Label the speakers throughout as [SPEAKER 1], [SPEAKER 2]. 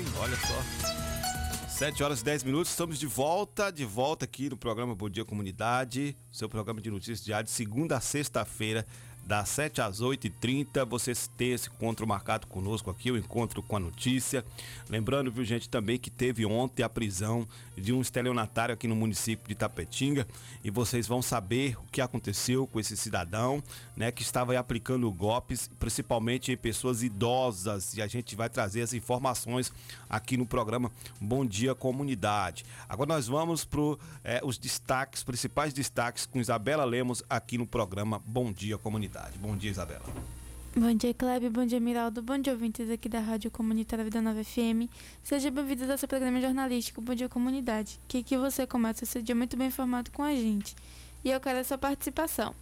[SPEAKER 1] hein? Olha só. 7 horas e 10 minutos, estamos de volta, de volta aqui no programa Bom Dia Comunidade, seu programa de notícias diário, de segunda a sexta-feira, das 7 às 8h30. Vocês têm esse encontro marcado conosco aqui, o encontro com a notícia. Lembrando, viu, gente, também que teve ontem a prisão de um estelionatário aqui no município de Tapetinga. E vocês vão saber o que aconteceu com esse cidadão, né, que estava aplicando golpes, principalmente em pessoas idosas. E a gente vai trazer as informações aqui no programa Bom Dia Comunidade. Agora nós vamos para é, os destaques, principais destaques com Isabela Lemos aqui no programa Bom Dia Comunidade comunidade. Bom dia, Isabela.
[SPEAKER 2] Bom dia, Kleber. Bom dia, Miraldo. Bom dia, ouvintes aqui da Rádio Comunitária Vida Nova FM. Seja bem-vindo ao seu programa jornalístico Bom Dia Comunidade, que aqui você começa esse dia muito bem informado com a gente. E eu quero a sua participação.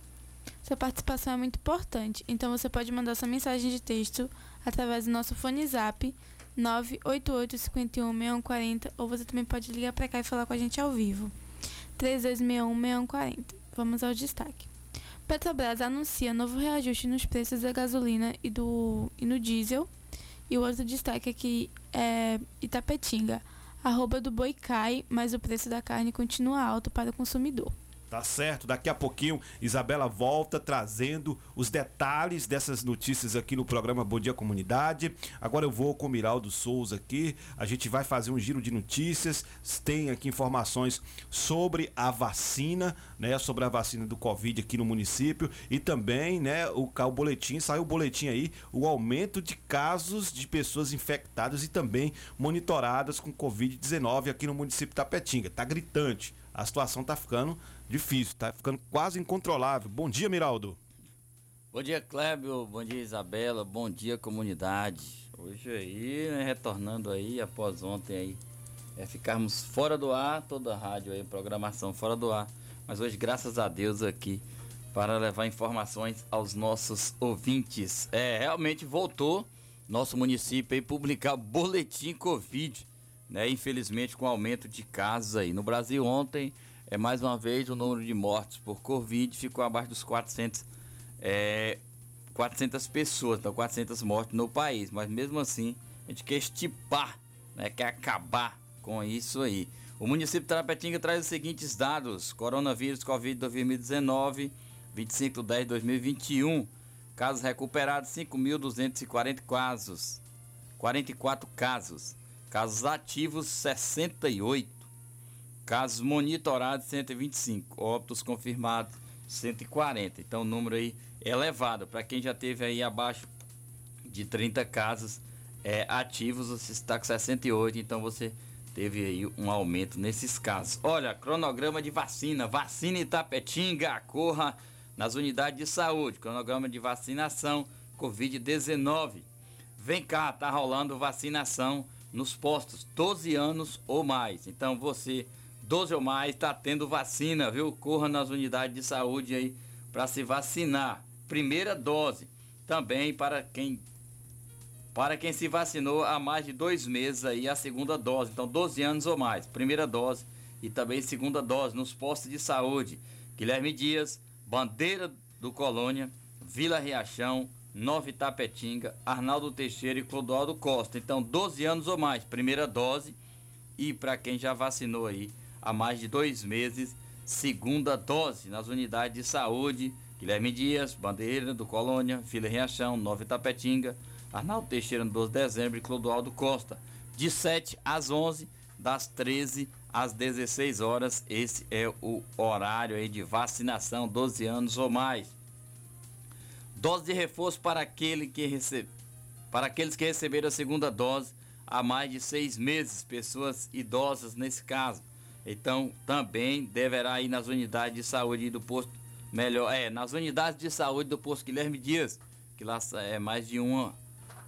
[SPEAKER 2] Sua participação é muito importante, então você pode mandar sua mensagem de texto através do nosso fone zap 988 51 6140 ou você também pode ligar para cá e falar com a gente ao vivo. 3261 6140. Vamos ao destaque. Petrobras anuncia novo reajuste nos preços da gasolina e, do, e no diesel. E o outro destaque aqui é Itapetinga. A rouba do boi cai, mas o preço da carne continua alto para o consumidor.
[SPEAKER 1] Tá certo, daqui a pouquinho Isabela volta trazendo os detalhes dessas notícias aqui no programa Bom Dia Comunidade. Agora eu vou com o Miraldo Souza aqui, a gente vai fazer um giro de notícias, tem aqui informações sobre a vacina, né, sobre a vacina do Covid aqui no município. E também, né, o, o boletim, saiu o boletim aí, o aumento de casos de pessoas infectadas e também monitoradas com Covid-19 aqui no município de Tapetinga. Tá gritante. A situação tá ficando difícil, tá ficando quase incontrolável. Bom dia, Miraldo.
[SPEAKER 3] Bom dia, Clébio. Bom dia, Isabela. Bom dia, comunidade. Hoje aí, né, retornando aí, após ontem aí, é ficarmos fora do ar, toda a rádio aí, programação fora do ar. Mas hoje, graças a Deus, aqui para levar informações aos nossos ouvintes. É, realmente voltou nosso município aí publicar boletim Covid né? Infelizmente com aumento de casos aí. No Brasil ontem, é mais uma vez o número de mortes por Covid ficou abaixo dos 400 é, 400 pessoas, então 400 mortes no país, mas mesmo assim a gente quer estipar, né, quer acabar com isso aí. O município de Tarapetinga traz os seguintes dados: coronavírus Covid 2019, 25 de 10 de 2021, casos recuperados 5.240 casos, 44 casos. Casos ativos 68. Casos monitorados 125. Óbitos confirmados 140. Então o número aí elevado. Para quem já teve aí abaixo de 30 casos é, ativos, você está com 68. Então você teve aí um aumento nesses casos. Olha, cronograma de vacina. Vacina Itapetinga. Corra nas unidades de saúde. Cronograma de vacinação Covid-19. Vem cá, tá rolando vacinação nos postos 12 anos ou mais. Então você 12 ou mais está tendo vacina, viu? Corra nas unidades de saúde aí para se vacinar. Primeira dose também para quem para quem se vacinou há mais de dois meses aí a segunda dose. Então 12 anos ou mais, primeira dose e também segunda dose nos postos de saúde. Guilherme Dias, Bandeira do Colônia, Vila Riachão, Nova Itapetinga, Arnaldo Teixeira e Clodoaldo Costa. Então, 12 anos ou mais, primeira dose. E para quem já vacinou aí há mais de dois meses, segunda dose nas unidades de saúde. Guilherme Dias, Bandeira do Colônia, Vila Riachão, Nova Itapetinga, Arnaldo Teixeira no 12 de dezembro e Clodoaldo Costa. De 7 às 11, das 13 às 16 horas. Esse é o horário aí de vacinação, 12 anos ou mais. Dose de reforço para, aquele que recebe, para aqueles que receberam a segunda dose há mais de seis meses, pessoas idosas nesse caso. Então, também deverá ir nas unidades de saúde do posto, melhor, é, nas unidades de saúde do posto Guilherme Dias, que lá é mais de uma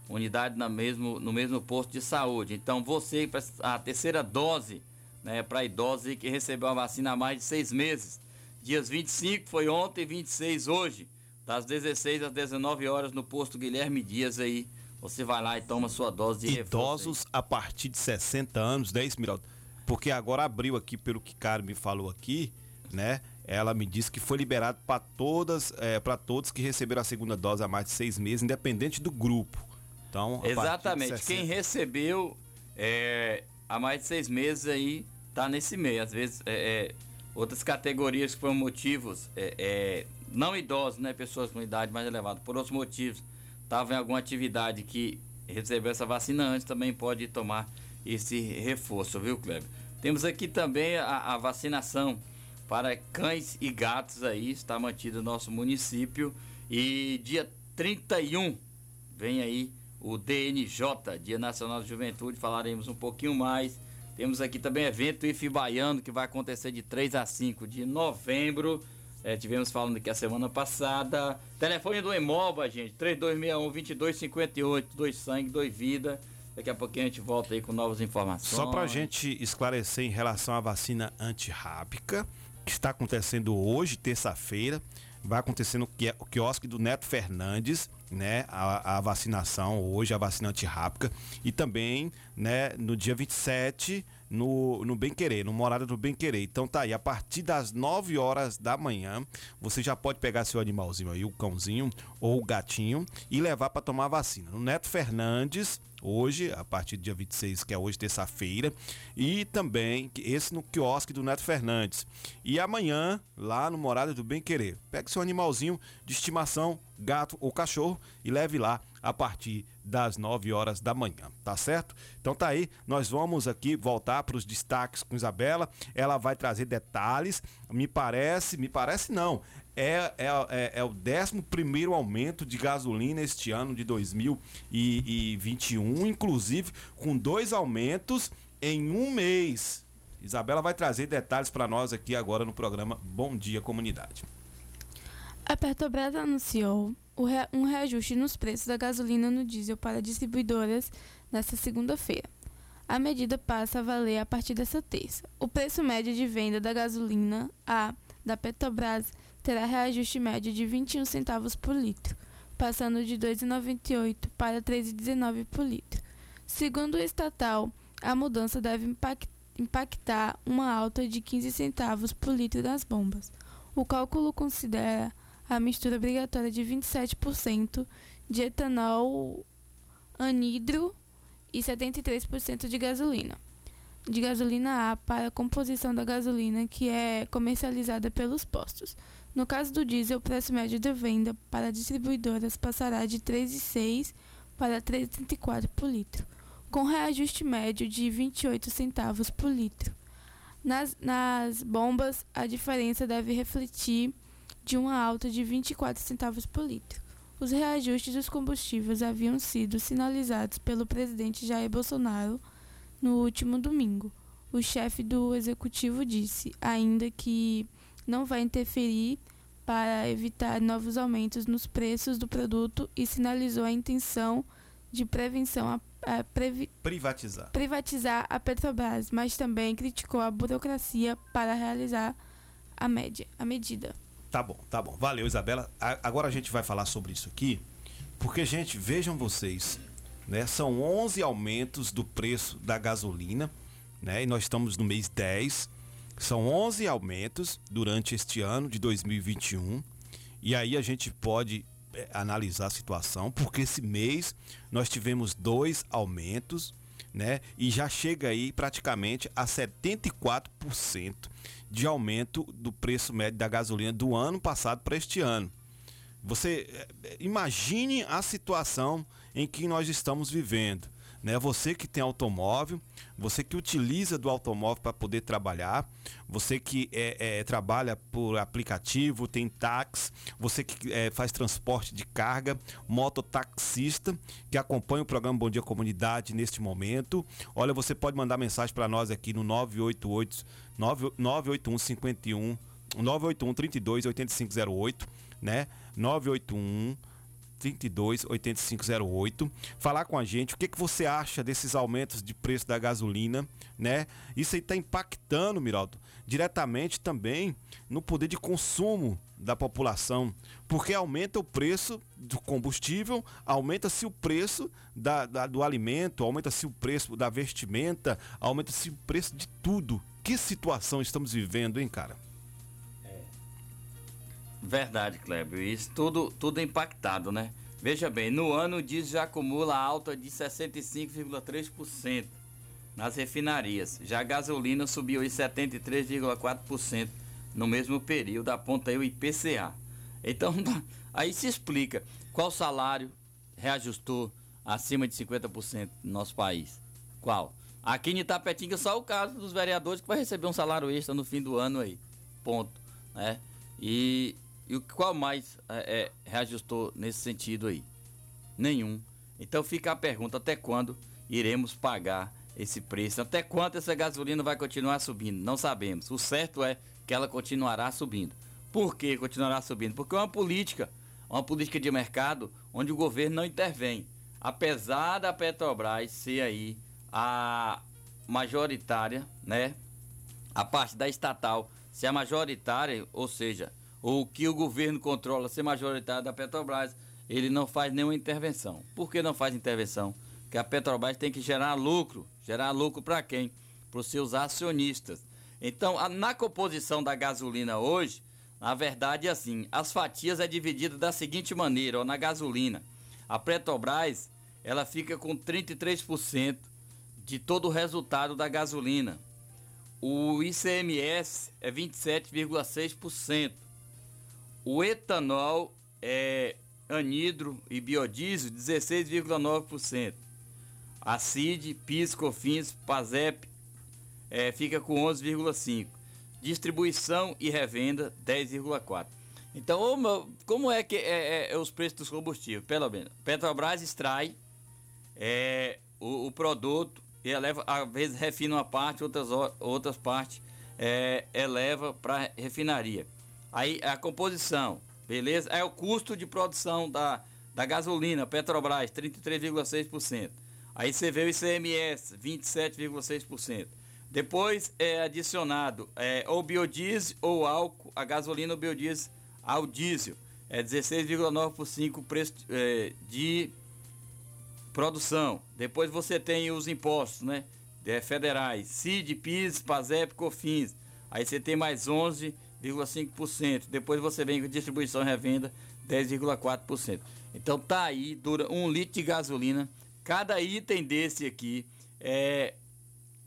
[SPEAKER 3] unidade na mesmo, no mesmo posto de saúde. Então, você, a terceira dose, né, para idosos que recebeu a vacina há mais de seis meses. Dias 25 foi ontem, 26 hoje das 16 às 19 horas no posto Guilherme Dias aí. Você vai lá e toma sua dose de
[SPEAKER 1] Idosos a partir de 60 anos, 10 mil. Porque agora abriu aqui, pelo que Caro me falou aqui, né? Ela me disse que foi liberado para todas, é, para todos que receberam a segunda dose há mais de seis meses, independente do grupo. Então,
[SPEAKER 3] exatamente. Quem recebeu é, há mais de seis meses aí tá nesse meio. Às vezes, é, é, outras categorias que foram motivos, é, é, não idosos, né? Pessoas com idade mais elevada, por outros motivos, estavam em alguma atividade que recebeu essa vacina antes, também pode tomar esse reforço, viu, Kleber? Temos aqui também a, a vacinação para cães e gatos aí, está mantida no nosso município. E dia 31 vem aí o DNJ, Dia Nacional de Juventude, falaremos um pouquinho mais. Temos aqui também evento IF Baiano, que vai acontecer de 3 a 5 de novembro. É, tivemos falando aqui a semana passada. Telefone do Emoba, gente, 3261-2258, dois sangue, dois vida. Daqui a pouquinho a gente volta aí com novas informações.
[SPEAKER 1] Só para a gente esclarecer em relação à vacina antirrábica, que está acontecendo hoje, terça-feira, vai acontecer no quiosque do Neto Fernandes, né, a, a vacinação hoje, a vacina antirrábica, e também, né, no dia 27, no, no Bem Querer, no Morada do Bem Querer. Então tá aí, a partir das 9 horas da manhã, você já pode pegar seu animalzinho aí, o cãozinho ou o gatinho, e levar para tomar a vacina. No Neto Fernandes, hoje, a partir do dia 26, que é hoje, terça-feira, e também esse no quiosque do Neto Fernandes. E amanhã, lá no Morada do Bem Querer. Pegue seu animalzinho de estimação, gato ou cachorro, e leve lá a partir das 9 horas da manhã, tá certo? Então tá aí, nós vamos aqui voltar para os destaques com Isabela. Ela vai trazer detalhes. Me parece, me parece não, é, é, é, é o 11 aumento de gasolina este ano de 2021, inclusive com dois aumentos em um mês. Isabela vai trazer detalhes para nós aqui agora no programa Bom Dia Comunidade.
[SPEAKER 2] A Petrobras anunciou um reajuste nos preços da gasolina no diesel para distribuidoras nesta segunda-feira. A medida passa a valer a partir dessa terça. O preço médio de venda da gasolina A da Petrobras terá reajuste médio de 21 centavos por litro, passando de 2,98 para 3,19 por litro. Segundo o estatal, a mudança deve impactar uma alta de 15 centavos por litro das bombas. O cálculo considera a mistura obrigatória de 27% de etanol anidro e 73% de gasolina. De gasolina A para a composição da gasolina que é comercializada pelos postos. No caso do diesel, o preço médio de venda para distribuidoras passará de 3,6 para 3,34 por litro, com reajuste médio de 28 centavos por litro. Nas, nas bombas, a diferença deve refletir de uma alta de 24 centavos por litro. Os reajustes dos combustíveis haviam sido sinalizados pelo presidente Jair Bolsonaro no último domingo. O chefe do executivo disse ainda que não vai interferir para evitar novos aumentos nos preços do produto e sinalizou a intenção de prevenção a, a previ,
[SPEAKER 1] privatizar.
[SPEAKER 2] privatizar a Petrobras, mas também criticou a burocracia para realizar a média, a medida.
[SPEAKER 1] Tá bom, tá bom. Valeu, Isabela. A, agora a gente vai falar sobre isso aqui, porque gente, vejam vocês, né? São 11 aumentos do preço da gasolina, né? E nós estamos no mês 10 são 11 aumentos durante este ano de 2021. E aí a gente pode é, analisar a situação, porque esse mês nós tivemos dois aumentos, né? E já chega aí praticamente a 74% de aumento do preço médio da gasolina do ano passado para este ano. Você é, imagine a situação em que nós estamos vivendo né? Você que tem automóvel, você que utiliza do automóvel para poder trabalhar, você que é, é, trabalha por aplicativo, tem táxi, você que é, faz transporte de carga, mototaxista, que acompanha o programa Bom Dia Comunidade neste momento. Olha, você pode mandar mensagem para nós aqui no 988 981 51 981 32 8508, né? 981 32 8508. Falar com a gente o que, que você acha desses aumentos de preço da gasolina, né? Isso aí está impactando, Miraldo, diretamente também no poder de consumo da população, porque aumenta o preço do combustível, aumenta-se o preço da, da do alimento, aumenta-se o preço da vestimenta, aumenta-se o preço de tudo. Que situação estamos vivendo, hein, cara?
[SPEAKER 3] Verdade, Kleber. Isso tudo, tudo impactado, né? Veja bem, no ano o diesel já acumula alta de 65,3%. nas refinarias. Já a gasolina subiu em 73,4% no mesmo período, aponta aí o IPCA. Então, aí se explica qual salário reajustou acima de 50% no nosso país. Qual? Aqui em Itapetinga só o caso dos vereadores que vai receber um salário extra no fim do ano aí. Ponto. Né? E, e qual mais é, é, reajustou nesse sentido aí? Nenhum. Então fica a pergunta, até quando iremos pagar esse preço? Até quanto essa gasolina vai continuar subindo? Não sabemos. O certo é que ela continuará subindo. Por que continuará subindo? Porque é uma política, uma política de mercado onde o governo não intervém. Apesar da Petrobras ser aí a majoritária, né? A parte da estatal ser a majoritária, ou seja, o que o governo controla ser majoritário da Petrobras, ele não faz nenhuma intervenção. Por que não faz intervenção? Porque a Petrobras tem que gerar lucro. Gerar lucro para quem? Para os seus acionistas. Então, a, na composição da gasolina hoje, na verdade, é assim, as fatias é dividida da seguinte maneira, ó, na gasolina. A Petrobras, ela fica com 33% de todo o resultado da gasolina. O ICMS é 27,6%. O etanol é anidro e biodiesel 16,9%. A CID, PIS, COFINS, PASEP é, fica com 11,5%. Distribuição e revenda 10,4%. Então, como é que é, é, é, os preços dos combustíveis? Pelo menos, Petrobras extrai é, o, o produto e eleva, às vezes refina uma parte, outras, outras partes é, eleva para refinaria. Aí a composição, beleza? É o custo de produção da, da gasolina, Petrobras, 33,6%. Aí você vê o ICMS, 27,6%. Depois é adicionado é, ou biodiesel ou álcool, a gasolina ou biodiesel ao diesel. É 16,9% o preço é, de produção. Depois você tem os impostos, né? É, federais, CID, PIS, PASEP, COFINS. Aí você tem mais 11,5%. Depois você vem com distribuição e revenda, 10,4%. Então tá aí, dura um litro de gasolina. Cada item desse aqui é,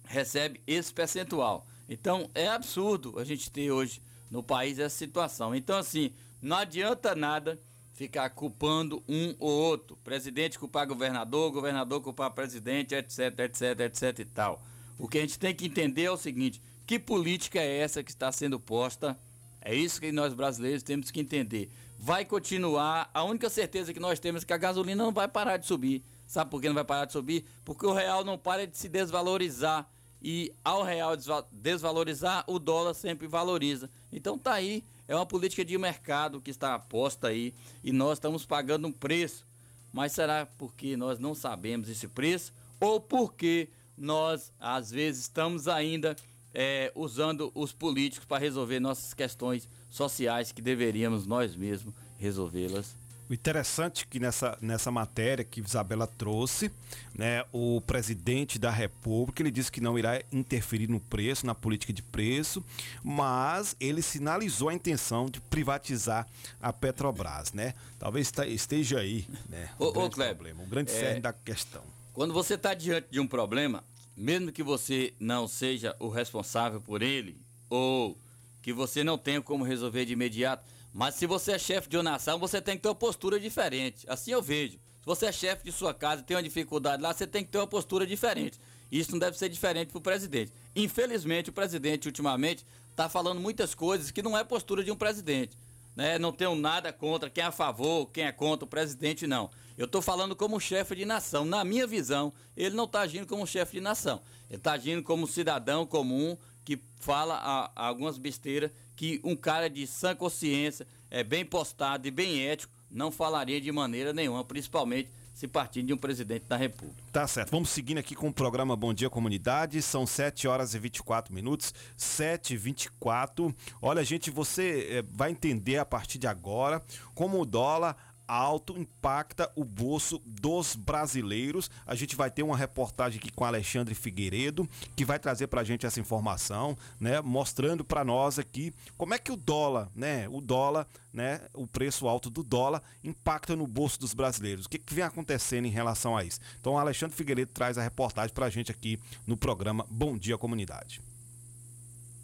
[SPEAKER 3] recebe esse percentual. Então é absurdo a gente ter hoje no país essa situação. Então assim, não adianta nada ficar culpando um ou outro. Presidente culpar governador, governador culpar presidente, etc, etc, etc e tal. O que a gente tem que entender é o seguinte: que política é essa que está sendo posta? É isso que nós brasileiros temos que entender. Vai continuar, a única certeza que nós temos é que a gasolina não vai parar de subir. Sabe por que não vai parar de subir? Porque o real não para de se desvalorizar. E ao real desvalorizar, o dólar sempre valoriza. Então tá aí é uma política de mercado que está posta aí e nós estamos pagando um preço. Mas será porque nós não sabemos esse preço ou porque nós, às vezes, estamos ainda é, usando os políticos para resolver nossas questões sociais que deveríamos nós mesmos resolvê-las
[SPEAKER 1] o interessante que nessa, nessa matéria que Isabela trouxe, né, o presidente da República ele disse que não irá interferir no preço, na política de preço, mas ele sinalizou a intenção de privatizar a Petrobras, né? Talvez esteja aí, né?
[SPEAKER 3] O, o grande Kleber, problema,
[SPEAKER 1] o grande é, cerne da questão.
[SPEAKER 3] Quando você está diante de um problema, mesmo que você não seja o responsável por ele ou que você não tenha como resolver de imediato, mas se você é chefe de uma nação, você tem que ter uma postura diferente. Assim eu vejo. Se você é chefe de sua casa e tem uma dificuldade lá, você tem que ter uma postura diferente. Isso não deve ser diferente para o presidente. Infelizmente, o presidente, ultimamente, está falando muitas coisas que não é postura de um presidente. Né? Não tenho nada contra quem é a favor, quem é contra o presidente, não. Eu estou falando como chefe de nação. Na minha visão, ele não está agindo como chefe de nação. Ele está agindo como cidadão comum que fala a, a algumas besteiras que um cara de sã consciência, é bem postado e bem ético, não falaria de maneira nenhuma, principalmente se partindo de um presidente da República.
[SPEAKER 1] Tá certo. Vamos seguindo aqui com o programa Bom Dia Comunidade. São 7 horas e 24 minutos. 7 e 24. Olha, gente, você é, vai entender a partir de agora como o dólar alto impacta o bolso dos brasileiros. A gente vai ter uma reportagem aqui com Alexandre Figueiredo, que vai trazer para a gente essa informação, né, mostrando para nós aqui como é que o dólar, né, o dólar, né, o preço alto do dólar impacta no bolso dos brasileiros. O que, que vem acontecendo em relação a isso? Então, Alexandre Figueiredo traz a reportagem para a gente aqui no programa Bom Dia Comunidade.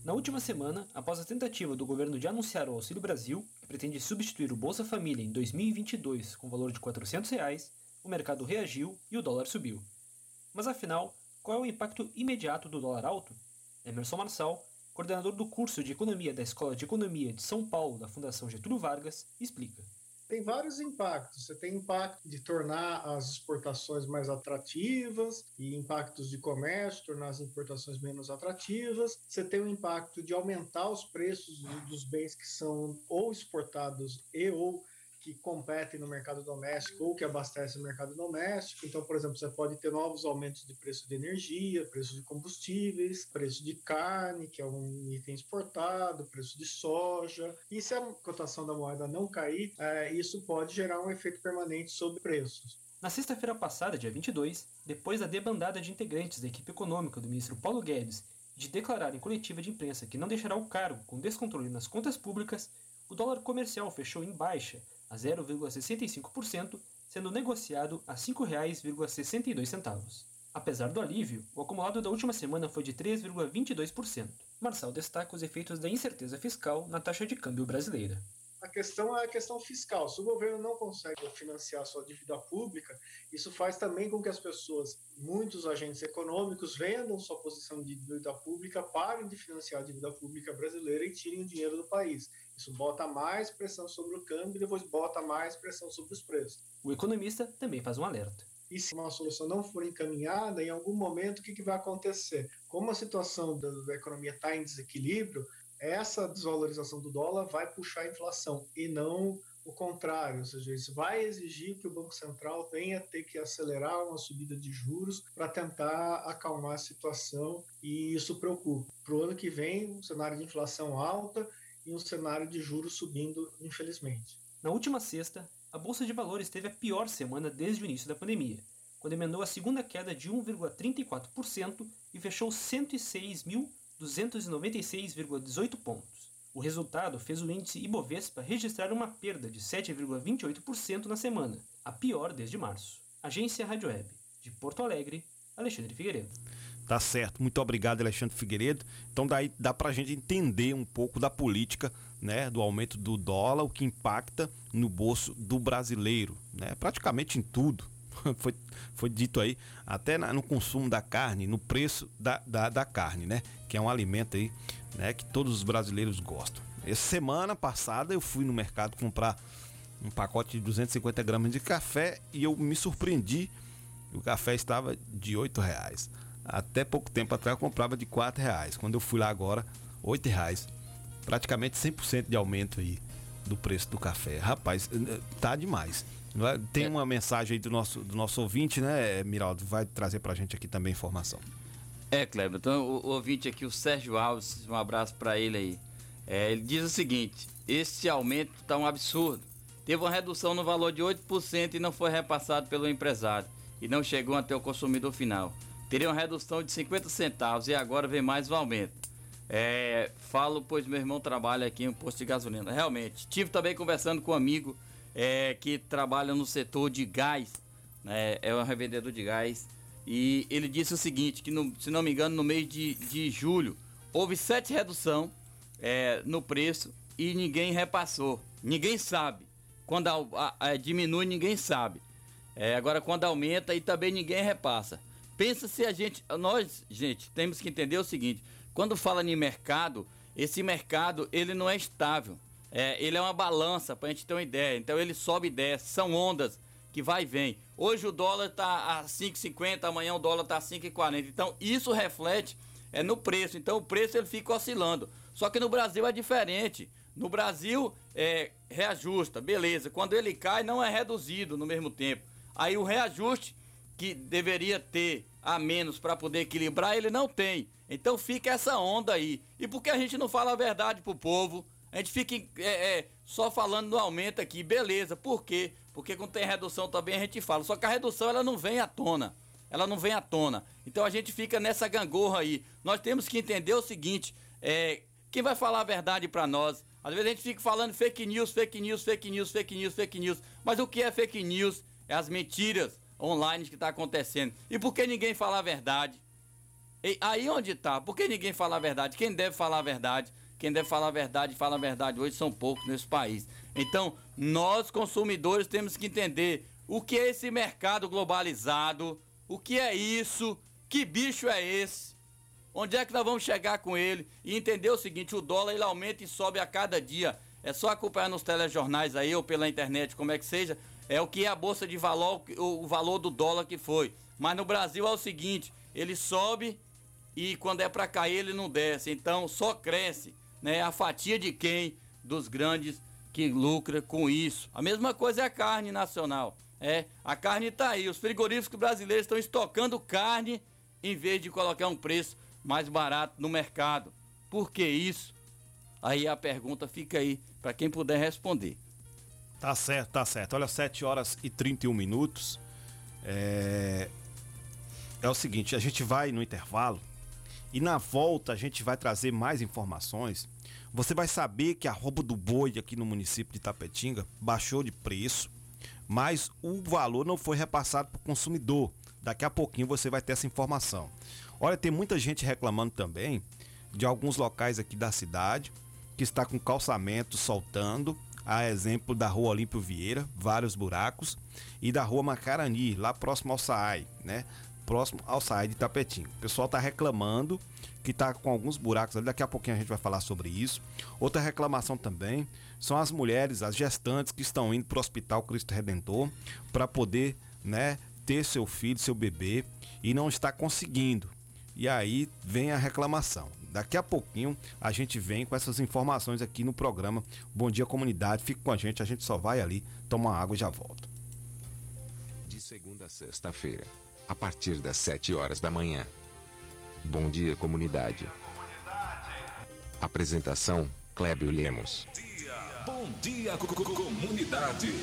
[SPEAKER 4] Na última semana, após a tentativa do governo de anunciar o Auxílio Brasil, pretende substituir o Bolsa Família em 2022 com valor de 400 reais, o mercado reagiu e o dólar subiu. Mas afinal, qual é o impacto imediato do dólar alto? Emerson Marçal, coordenador do curso de Economia da Escola de Economia de São Paulo da Fundação Getúlio Vargas, explica
[SPEAKER 5] tem vários impactos. Você tem impacto de tornar as exportações mais atrativas e impactos de comércio, tornar as importações menos atrativas. Você tem o impacto de aumentar os preços dos bens que são ou exportados e ou que competem no mercado doméstico ou que abastecem o mercado doméstico. Então, por exemplo, você pode ter novos aumentos de preço de energia, preço de combustíveis, preço de carne, que é um item exportado, preço de soja. E se a cotação da moeda não cair, é, isso pode gerar um efeito permanente sobre preços.
[SPEAKER 4] Na sexta-feira passada, dia 22, depois da debandada de integrantes da equipe econômica do ministro Paulo Guedes de declarar em coletiva de imprensa que não deixará o cargo com descontrole nas contas públicas, o dólar comercial fechou em baixa, a 0,65%, sendo negociado a R$ 5,62. Apesar do alívio, o acumulado da última semana foi de 3,22%. Marçal destaca os efeitos da incerteza fiscal na taxa de câmbio brasileira.
[SPEAKER 5] A questão é a questão fiscal. Se o governo não consegue financiar sua dívida pública, isso faz também com que as pessoas, muitos agentes econômicos, vendam sua posição de dívida pública, parem de financiar a dívida pública brasileira e tirem o dinheiro do país. Isso bota mais pressão sobre o câmbio e depois bota mais pressão sobre os preços.
[SPEAKER 4] O economista também faz um alerta.
[SPEAKER 5] E se uma solução não for encaminhada, em algum momento o que, que vai acontecer? Como a situação da, da economia está em desequilíbrio, essa desvalorização do dólar vai puxar a inflação e não o contrário, ou seja, isso vai exigir que o Banco Central venha ter que acelerar uma subida de juros para tentar acalmar a situação e isso preocupa. Para o ano que vem, um cenário de inflação alta e um cenário de juros subindo, infelizmente.
[SPEAKER 4] Na última sexta, a Bolsa de Valores teve a pior semana desde o início da pandemia, quando emendou a segunda queda de 1,34% e fechou 106.296,18 pontos. O resultado fez o índice Ibovespa registrar uma perda de 7,28% na semana, a pior desde março. Agência Rádio Web, de Porto Alegre, Alexandre Figueiredo.
[SPEAKER 1] Tá certo. Muito obrigado, Alexandre Figueiredo. Então daí dá pra gente entender um pouco da política, né, do aumento do dólar, o que impacta no bolso do brasileiro, né? Praticamente em tudo. foi, foi dito aí, até na, no consumo da carne, no preço da, da, da, carne, né? Que é um alimento aí, né, que todos os brasileiros gostam. Essa semana passada eu fui no mercado comprar um pacote de 250 gramas de café e eu me surpreendi. O café estava de 8 reais. Até pouco tempo atrás eu comprava de 4 reais. Quando eu fui lá agora, 8 reais. Praticamente 100% de aumento aí do preço do café. Rapaz, tá demais. É? Tem é. uma mensagem aí do nosso, do nosso ouvinte, né, Miraldo? Vai trazer pra gente aqui também informação.
[SPEAKER 3] É, Kleber. Então, o, o ouvinte aqui, o Sérgio Alves, um abraço para ele aí. É, ele diz o seguinte: esse aumento tá um absurdo. Teve uma redução no valor de 8% e não foi repassado pelo empresário. E não chegou até o consumidor final teria uma redução de 50 centavos e agora vem mais um aumento. É, falo, pois meu irmão trabalha aqui em um posto de gasolina. Realmente, tive também conversando com um amigo é, que trabalha no setor de gás, né, é um revendedor de gás, e ele disse o seguinte, que no, se não me engano no mês de, de julho houve sete redução é, no preço e ninguém repassou. Ninguém sabe. Quando a, a, a, diminui, ninguém sabe. É, agora quando aumenta e também ninguém repassa. Pensa se a gente. Nós, gente, temos que entender o seguinte: quando fala em mercado, esse mercado ele não é estável. É, ele é uma balança para a gente ter uma ideia. Então ele sobe e desce, são ondas que vai e vem. Hoje o dólar está a 5,50, amanhã o dólar está a 5,40. Então isso reflete é no preço. Então o preço ele fica oscilando. Só que no Brasil é diferente. No Brasil é reajusta, beleza. Quando ele cai não é reduzido no mesmo tempo. Aí o reajuste que deveria ter a menos para poder equilibrar, ele não tem. Então fica essa onda aí. E por que a gente não fala a verdade pro povo? A gente fica é, é, só falando no aumento aqui, beleza. Por quê? porque quando tem redução também a gente fala. Só que a redução ela não vem à tona. Ela não vem à tona. Então a gente fica nessa gangorra aí. Nós temos que entender o seguinte: é, quem vai falar a verdade para nós? Às vezes a gente fica falando fake news, fake news, fake news, fake news, fake news. Mas o que é fake news? É as mentiras online que está acontecendo. E por que ninguém fala a verdade? E aí onde está? Por que ninguém fala a verdade? Quem deve falar a verdade? Quem deve falar a verdade, fala a verdade hoje são poucos nesse país. Então, nós consumidores temos que entender o que é esse mercado globalizado, o que é isso, que bicho é esse, onde é que nós vamos chegar com ele e entender o seguinte, o dólar ele aumenta e sobe a cada dia. É só acompanhar nos telejornais aí ou pela internet, como é que seja, é o que é a bolsa de valor, o valor do dólar que foi. Mas no Brasil é o seguinte, ele sobe e quando é para cair ele não desce. Então só cresce né, a fatia de quem? Dos grandes que lucra com isso. A mesma coisa é a carne nacional. É, a carne está aí. Os frigoríficos brasileiros estão estocando carne em vez de colocar um preço mais barato no mercado. Por que isso? Aí a pergunta fica aí para quem puder responder.
[SPEAKER 1] Tá certo, tá certo. Olha, 7 horas e 31 minutos. É... é o seguinte, a gente vai no intervalo e na volta a gente vai trazer mais informações. Você vai saber que a roupa do boi aqui no município de Tapetinga baixou de preço, mas o valor não foi repassado para o consumidor. Daqui a pouquinho você vai ter essa informação. Olha, tem muita gente reclamando também de alguns locais aqui da cidade que está com calçamento soltando, a exemplo da Rua Olímpio Vieira, vários buracos, e da Rua Macarani, lá próximo ao SAAI, né? Próximo ao SAI de Tapetinho. O pessoal está reclamando que está com alguns buracos ali, daqui a pouquinho a gente vai falar sobre isso. Outra reclamação também são as mulheres, as gestantes que estão indo para o Hospital Cristo Redentor para poder né, ter seu filho, seu bebê e não está conseguindo. E aí vem a reclamação. Daqui a pouquinho a gente vem com essas informações aqui no programa Bom Dia Comunidade. Fique com a gente, a gente só vai ali, toma água e já volta.
[SPEAKER 6] De segunda a sexta-feira, a partir das 7 horas da manhã. Bom dia, comunidade. Apresentação: Clébio Lemos.
[SPEAKER 7] Bom dia, comunidade.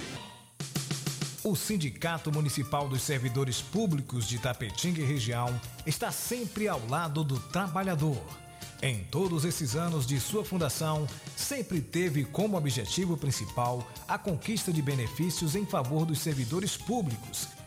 [SPEAKER 8] O Sindicato Municipal dos Servidores Públicos de Tapetinga e região está sempre ao lado do trabalhador. Em todos esses anos de sua fundação, sempre teve como objetivo principal a conquista de benefícios em favor dos servidores públicos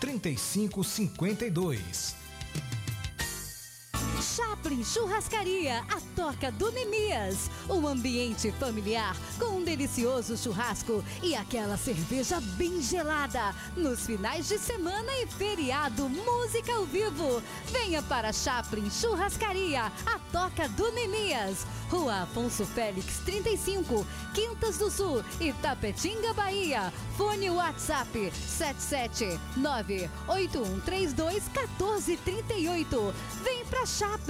[SPEAKER 8] 3552.
[SPEAKER 9] Chaplin Churrascaria, a toca do Nemias. Um ambiente familiar com um delicioso churrasco e aquela cerveja bem gelada. Nos finais de semana e feriado, música ao vivo. Venha para Chaplin Churrascaria, a toca do Nemias. Rua Afonso Félix 35, Quintas do Sul, Itapetinga, Bahia. Fone WhatsApp 77981321438. Vem pra Chaplin.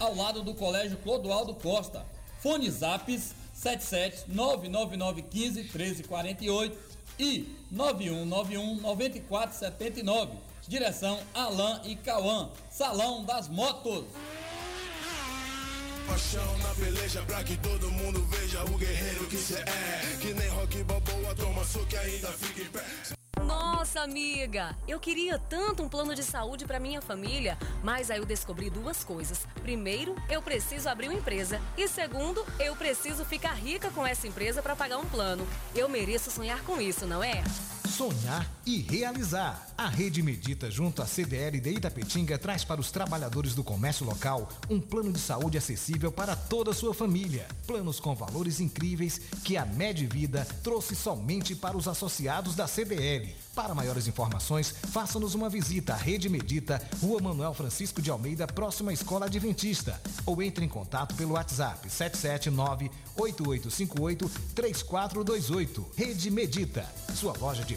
[SPEAKER 3] ao lado do Colégio Clodoaldo Costa. Fone Zaps 77 99915 1348 e 9191 9479. Direção Alain e Cauã. Salão das Motos.
[SPEAKER 10] Paixão na peleja pra que todo mundo veja o guerreiro que cê é. Que nem rock balboa, toma soco e ainda fica em pé.
[SPEAKER 11] Nossa, amiga, eu queria tanto um plano de saúde para minha família, mas aí eu descobri duas coisas. Primeiro, eu preciso abrir uma empresa e segundo, eu preciso ficar rica com essa empresa para pagar um plano. Eu mereço sonhar com isso, não é?
[SPEAKER 8] Sonhar e realizar. A Rede Medita, junto à CDL de Itapetinga, traz para os trabalhadores do comércio local um plano de saúde acessível para toda a sua família. Planos com valores incríveis que a Medvida trouxe somente para os associados da CDL. Para maiores informações, faça-nos uma visita à Rede Medita, Rua Manuel Francisco de Almeida, próxima à Escola Adventista. Ou entre em contato pelo WhatsApp 779-8858-3428. Rede Medita, sua loja de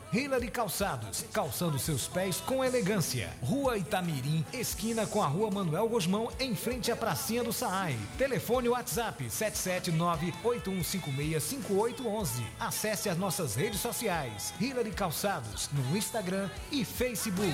[SPEAKER 8] Hillary Calçados, calçando seus pés com elegância. Rua Itamirim, esquina com a Rua Manuel Gosmão, em frente à pracinha do Saai. Telefone WhatsApp 779-8156-5811. Acesse as nossas redes sociais. Hillary Calçados, no Instagram e Facebook.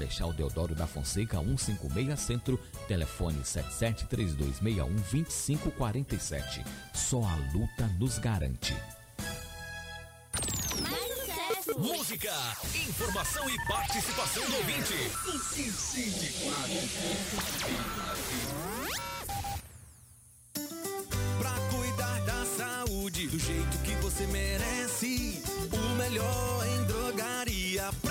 [SPEAKER 12] Marechal Deodoro da Fonseca, 156 Centro, telefone 7732612547. Só a luta nos garante.
[SPEAKER 7] Música, informação e participação do ouvinte.
[SPEAKER 10] Pra cuidar da saúde do jeito que você merece. O melhor em drogaria pra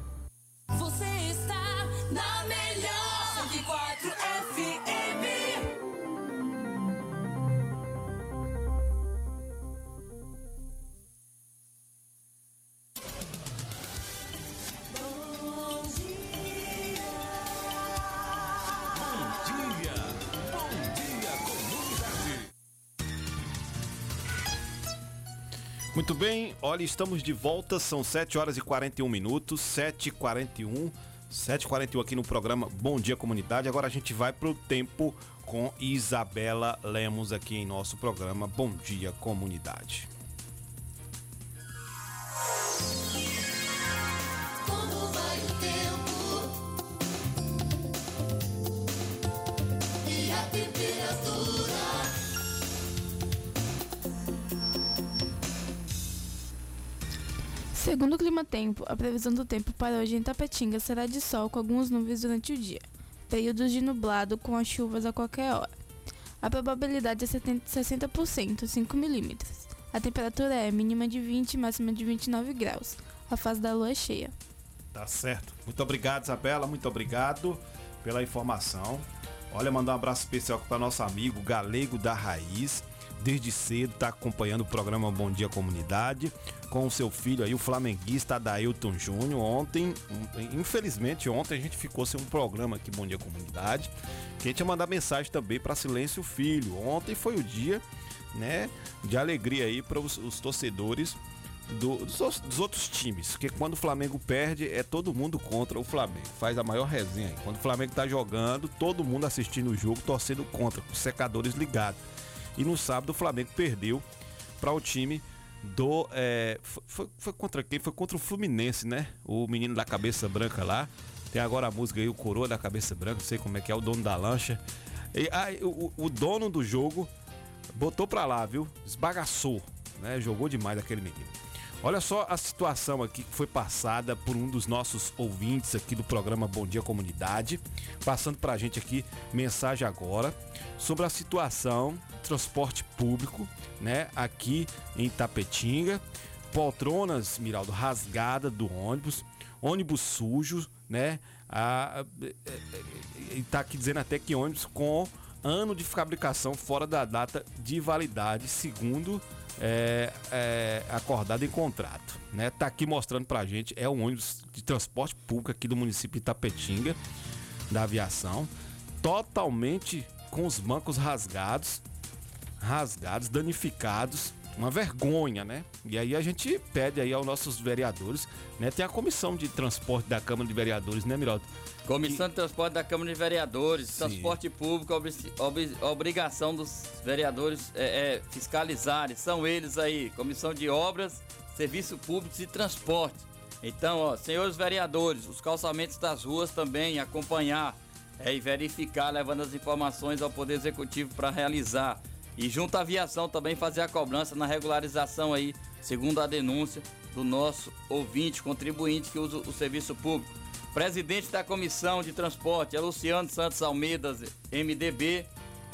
[SPEAKER 1] Bem, olha, estamos de volta, são 7 horas e 41 minutos, 7h41, 7h41 aqui no programa Bom Dia Comunidade. Agora a gente vai pro tempo com Isabela Lemos aqui em nosso programa Bom Dia Comunidade.
[SPEAKER 13] Como vai o tempo? E a temperatura?
[SPEAKER 2] Segundo o Clima Tempo, a previsão do tempo para hoje em Tapetinga será de sol com algumas nuvens durante o dia, períodos de nublado com as chuvas a qualquer hora. A probabilidade é 70 60%, 5 milímetros. A temperatura é mínima de 20 e máxima de 29 graus. A fase da lua é cheia.
[SPEAKER 1] Tá certo. Muito obrigado, Isabela. Muito obrigado pela informação. Olha, mandar um abraço especial para nosso amigo Galego da Raiz. Desde cedo está acompanhando o programa Bom Dia Comunidade com o seu filho aí, o flamenguista Adailton Júnior. Ontem, infelizmente, ontem a gente ficou sem um programa aqui Bom Dia Comunidade. Que a gente ia mandar mensagem também para Silêncio Filho. Ontem foi o dia, né, de alegria aí para os, os torcedores do- dos, os- dos outros times. Porque quando o Flamengo perde, é todo mundo contra o Flamengo. Faz a maior resenha aí. Quando o Flamengo tá jogando, todo mundo assistindo o jogo, torcendo contra, com os secadores ligados. E no sábado o Flamengo perdeu para o time do. é, foi, foi- contra quem? Foi contra o Fluminense, né? O menino da cabeça branca lá. Tem agora a música aí, o Coroa da cabeça branca, não sei como é que é, o dono da lancha. E, aí, o, o dono do jogo botou pra lá, viu? Esbagaçou, né? Jogou demais aquele menino. Olha só a situação aqui que foi passada por um dos nossos ouvintes aqui do programa Bom Dia Comunidade, passando pra gente aqui mensagem agora sobre a situação transporte público, né, aqui em Tapetinga. Poltronas, Miraldo, rasgada do ônibus, ônibus sujo, né? A, e tá aqui dizendo até que ônibus com ano de fabricação fora da data de validade, segundo é, é, acordado em contrato. Né? Tá aqui mostrando pra gente, é um ônibus de transporte público aqui do município de Itapetinga, da aviação, totalmente com os bancos rasgados, rasgados, danificados, uma vergonha, né? E aí a gente pede aí aos nossos vereadores, né? Tem a comissão de transporte da Câmara de Vereadores, né, Miraldo?
[SPEAKER 3] Comissão de Transporte da Câmara de Vereadores, transporte público, obri- obri- obrigação dos vereadores é, é, fiscalizarem, são eles aí, Comissão de Obras, Serviço Público e Transporte. Então, ó, senhores vereadores, os calçamentos das ruas também acompanhar é, e verificar, levando as informações ao Poder Executivo para realizar. E junto à aviação também fazer a cobrança na regularização aí, segundo a denúncia do nosso ouvinte, contribuinte que usa o serviço público. Presidente da Comissão de Transporte é Luciano Santos Almeida, MDB.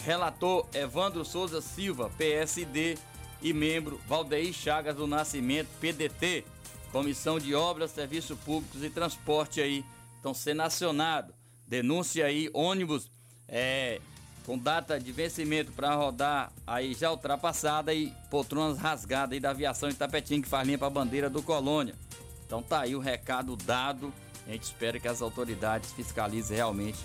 [SPEAKER 3] Relator Evandro Souza Silva, PSD. E membro Valdeir Chagas do Nascimento, PDT. Comissão de Obras, Serviços Públicos e Transporte aí estão sendo acionados. Denúncia aí, ônibus é, com data de vencimento para rodar aí já ultrapassada e poltronas rasgadas aí da aviação Itapetinga que faz linha para a bandeira do Colônia. Então tá aí o recado dado. A gente espera que as autoridades fiscalizem realmente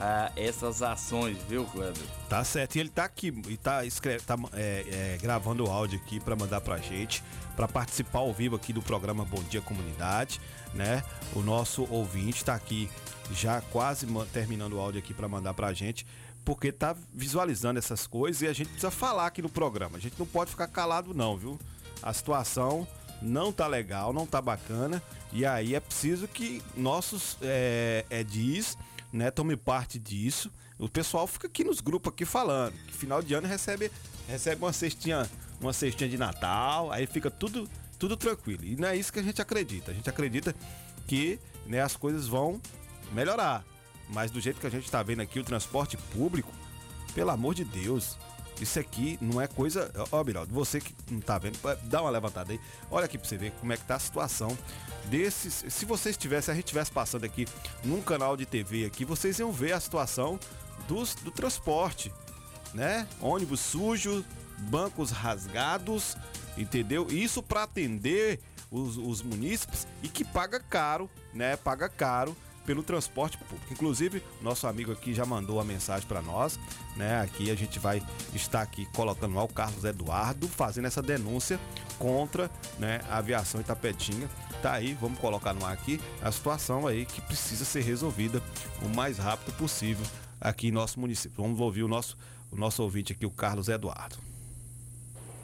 [SPEAKER 3] ah, essas ações, viu, Cleber?
[SPEAKER 1] Tá certo. E ele tá aqui e tá, escreve, tá é, é, gravando o áudio aqui para mandar pra gente, para participar ao vivo aqui do programa Bom Dia Comunidade, né? O nosso ouvinte tá aqui já quase terminando o áudio aqui para mandar pra gente, porque tá visualizando essas coisas e a gente precisa falar aqui no programa. A gente não pode ficar calado não, viu? A situação não tá legal, não tá bacana e aí é preciso que nossos é, é, diz, né, tome parte disso. O pessoal fica aqui nos grupos aqui falando que final de ano recebe recebe uma cestinha, uma cestinha de Natal, aí fica tudo tudo tranquilo. E não é isso que a gente acredita. A gente acredita que né, as coisas vão melhorar. Mas do jeito que a gente está vendo aqui o transporte público, pelo amor de Deus, isso aqui não é coisa. Ó, Biraldo, você que não tá vendo, dá uma levantada aí. Olha aqui pra você ver como é que tá a situação desses. Se vocês tivessem, se a gente estivesse passando aqui num canal de TV aqui, vocês iam ver a situação dos, do transporte, né? Ônibus sujo, bancos rasgados, entendeu? Isso para atender os, os munícipes e que paga caro, né? Paga caro pelo transporte público. Inclusive, nosso amigo aqui já mandou a mensagem para nós, né? Aqui a gente vai estar aqui colocando lá o Carlos Eduardo fazendo essa denúncia contra, né, a aviação Itapetinga. Tá aí, vamos colocar no ar aqui a situação aí que precisa ser resolvida o mais rápido possível aqui em nosso município. Vamos ouvir o nosso o nosso ouvinte aqui, o Carlos Eduardo.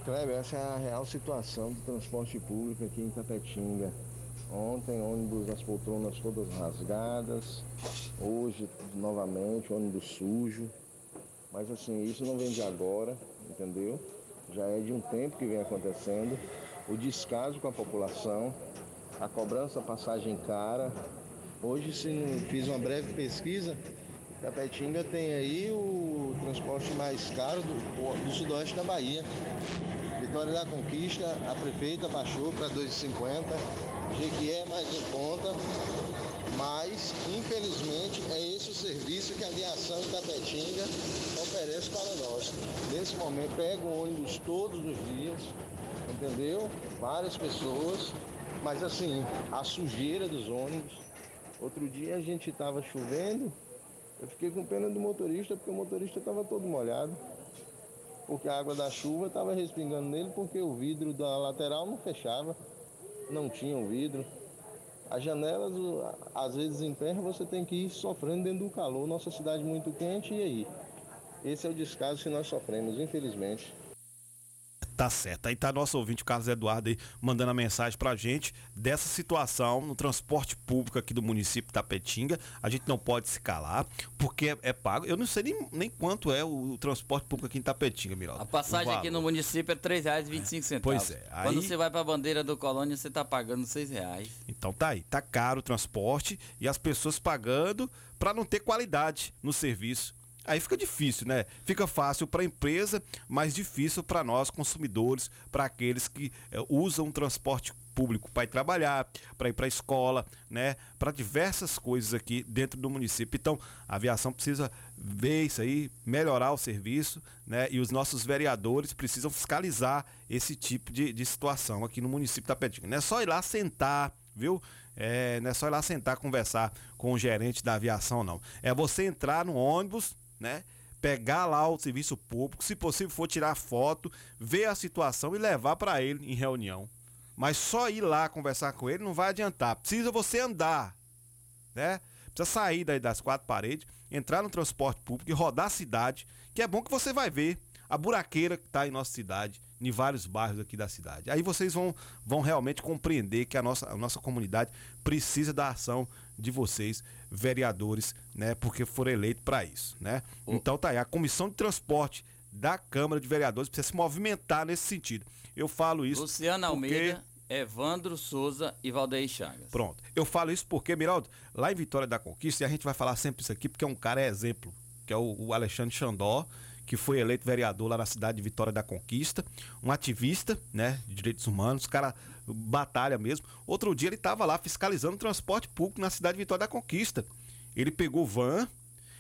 [SPEAKER 14] Kleber, essa é a real situação do transporte público aqui em Tapetinga. Ontem, ônibus, as poltronas todas rasgadas. Hoje, novamente, ônibus sujo. Mas assim, isso não vem de agora, entendeu? Já é de um tempo que vem acontecendo. O descaso com a população, a cobrança passagem cara. Hoje, sim, fiz uma breve pesquisa. Tapetinga tem aí o transporte mais caro do, do sudoeste da Bahia. Vitória da Conquista, a prefeita baixou para 2,50. Jequié mais em conta. Mas, infelizmente, é esse o serviço que a aviação Itapetinga oferece para nós. Nesse momento, pego ônibus todos os dias, entendeu? Várias pessoas. Mas, assim, a sujeira dos ônibus. Outro dia a gente estava chovendo, eu fiquei com pena do motorista, porque o motorista estava todo molhado. Porque a água da chuva estava respingando nele, porque o vidro da lateral não fechava, não tinha o vidro. As janelas, às vezes em terra, você tem que ir sofrendo dentro do calor. Nossa cidade muito quente, e aí? Esse é o descaso que nós sofremos, infelizmente.
[SPEAKER 1] Tá certo. Aí tá nosso ouvinte, o Carlos Eduardo, aí, mandando a mensagem pra gente dessa situação no transporte público aqui do município de Tapetinga. A gente não pode se calar, porque é, é pago. Eu não sei nem, nem quanto é o, o transporte público aqui em Tapetinga, Miraldo.
[SPEAKER 3] A passagem aqui no município é R$ 3,25.
[SPEAKER 1] Pois é, aí-
[SPEAKER 3] Quando você vai para a bandeira do Colônia, você tá pagando 6 reais.
[SPEAKER 1] Então tá aí, tá caro o transporte e as pessoas pagando para não ter qualidade no serviço. Aí fica difícil, né? Fica fácil para a empresa, mas difícil para nós consumidores, para aqueles que eh, usam o transporte público para ir trabalhar, para ir para a escola, né? Para diversas coisas aqui dentro do município. Então, a aviação precisa ver isso aí, melhorar o serviço, né? E os nossos vereadores precisam fiscalizar esse tipo de, de situação aqui no município de Tapetinga. Não é só ir lá sentar, viu? É, não é só ir lá sentar, conversar com o gerente da aviação, não. É você entrar no ônibus, né? Pegar lá o serviço público, se possível for tirar foto, ver a situação e levar para ele em reunião. Mas só ir lá conversar com ele não vai adiantar. Precisa você andar, né? Precisa sair daí das quatro paredes, entrar no transporte público e rodar a cidade, que é bom que você vai ver a buraqueira que está em nossa cidade, em vários bairros aqui da cidade. Aí vocês vão, vão realmente compreender que a nossa, a nossa comunidade precisa da ação de vocês, vereadores, né? Porque foram eleitos para isso, né? Então tá aí, a comissão de transporte da Câmara de Vereadores precisa se movimentar nesse sentido. Eu falo isso.
[SPEAKER 3] Luciano
[SPEAKER 1] porque-
[SPEAKER 3] Almeida, Evandro Souza e Valdeir Chagas.
[SPEAKER 1] Pronto. Eu falo isso porque, Miraldo, lá em Vitória da Conquista, e a gente vai falar sempre isso aqui, porque é um cara é exemplo, que é o, o Alexandre Xandó, que foi eleito vereador lá na cidade de Vitória da Conquista, um ativista, né, de direitos humanos, cara batalha mesmo. Outro dia ele estava lá fiscalizando o transporte público na cidade de Vitória da Conquista. Ele pegou van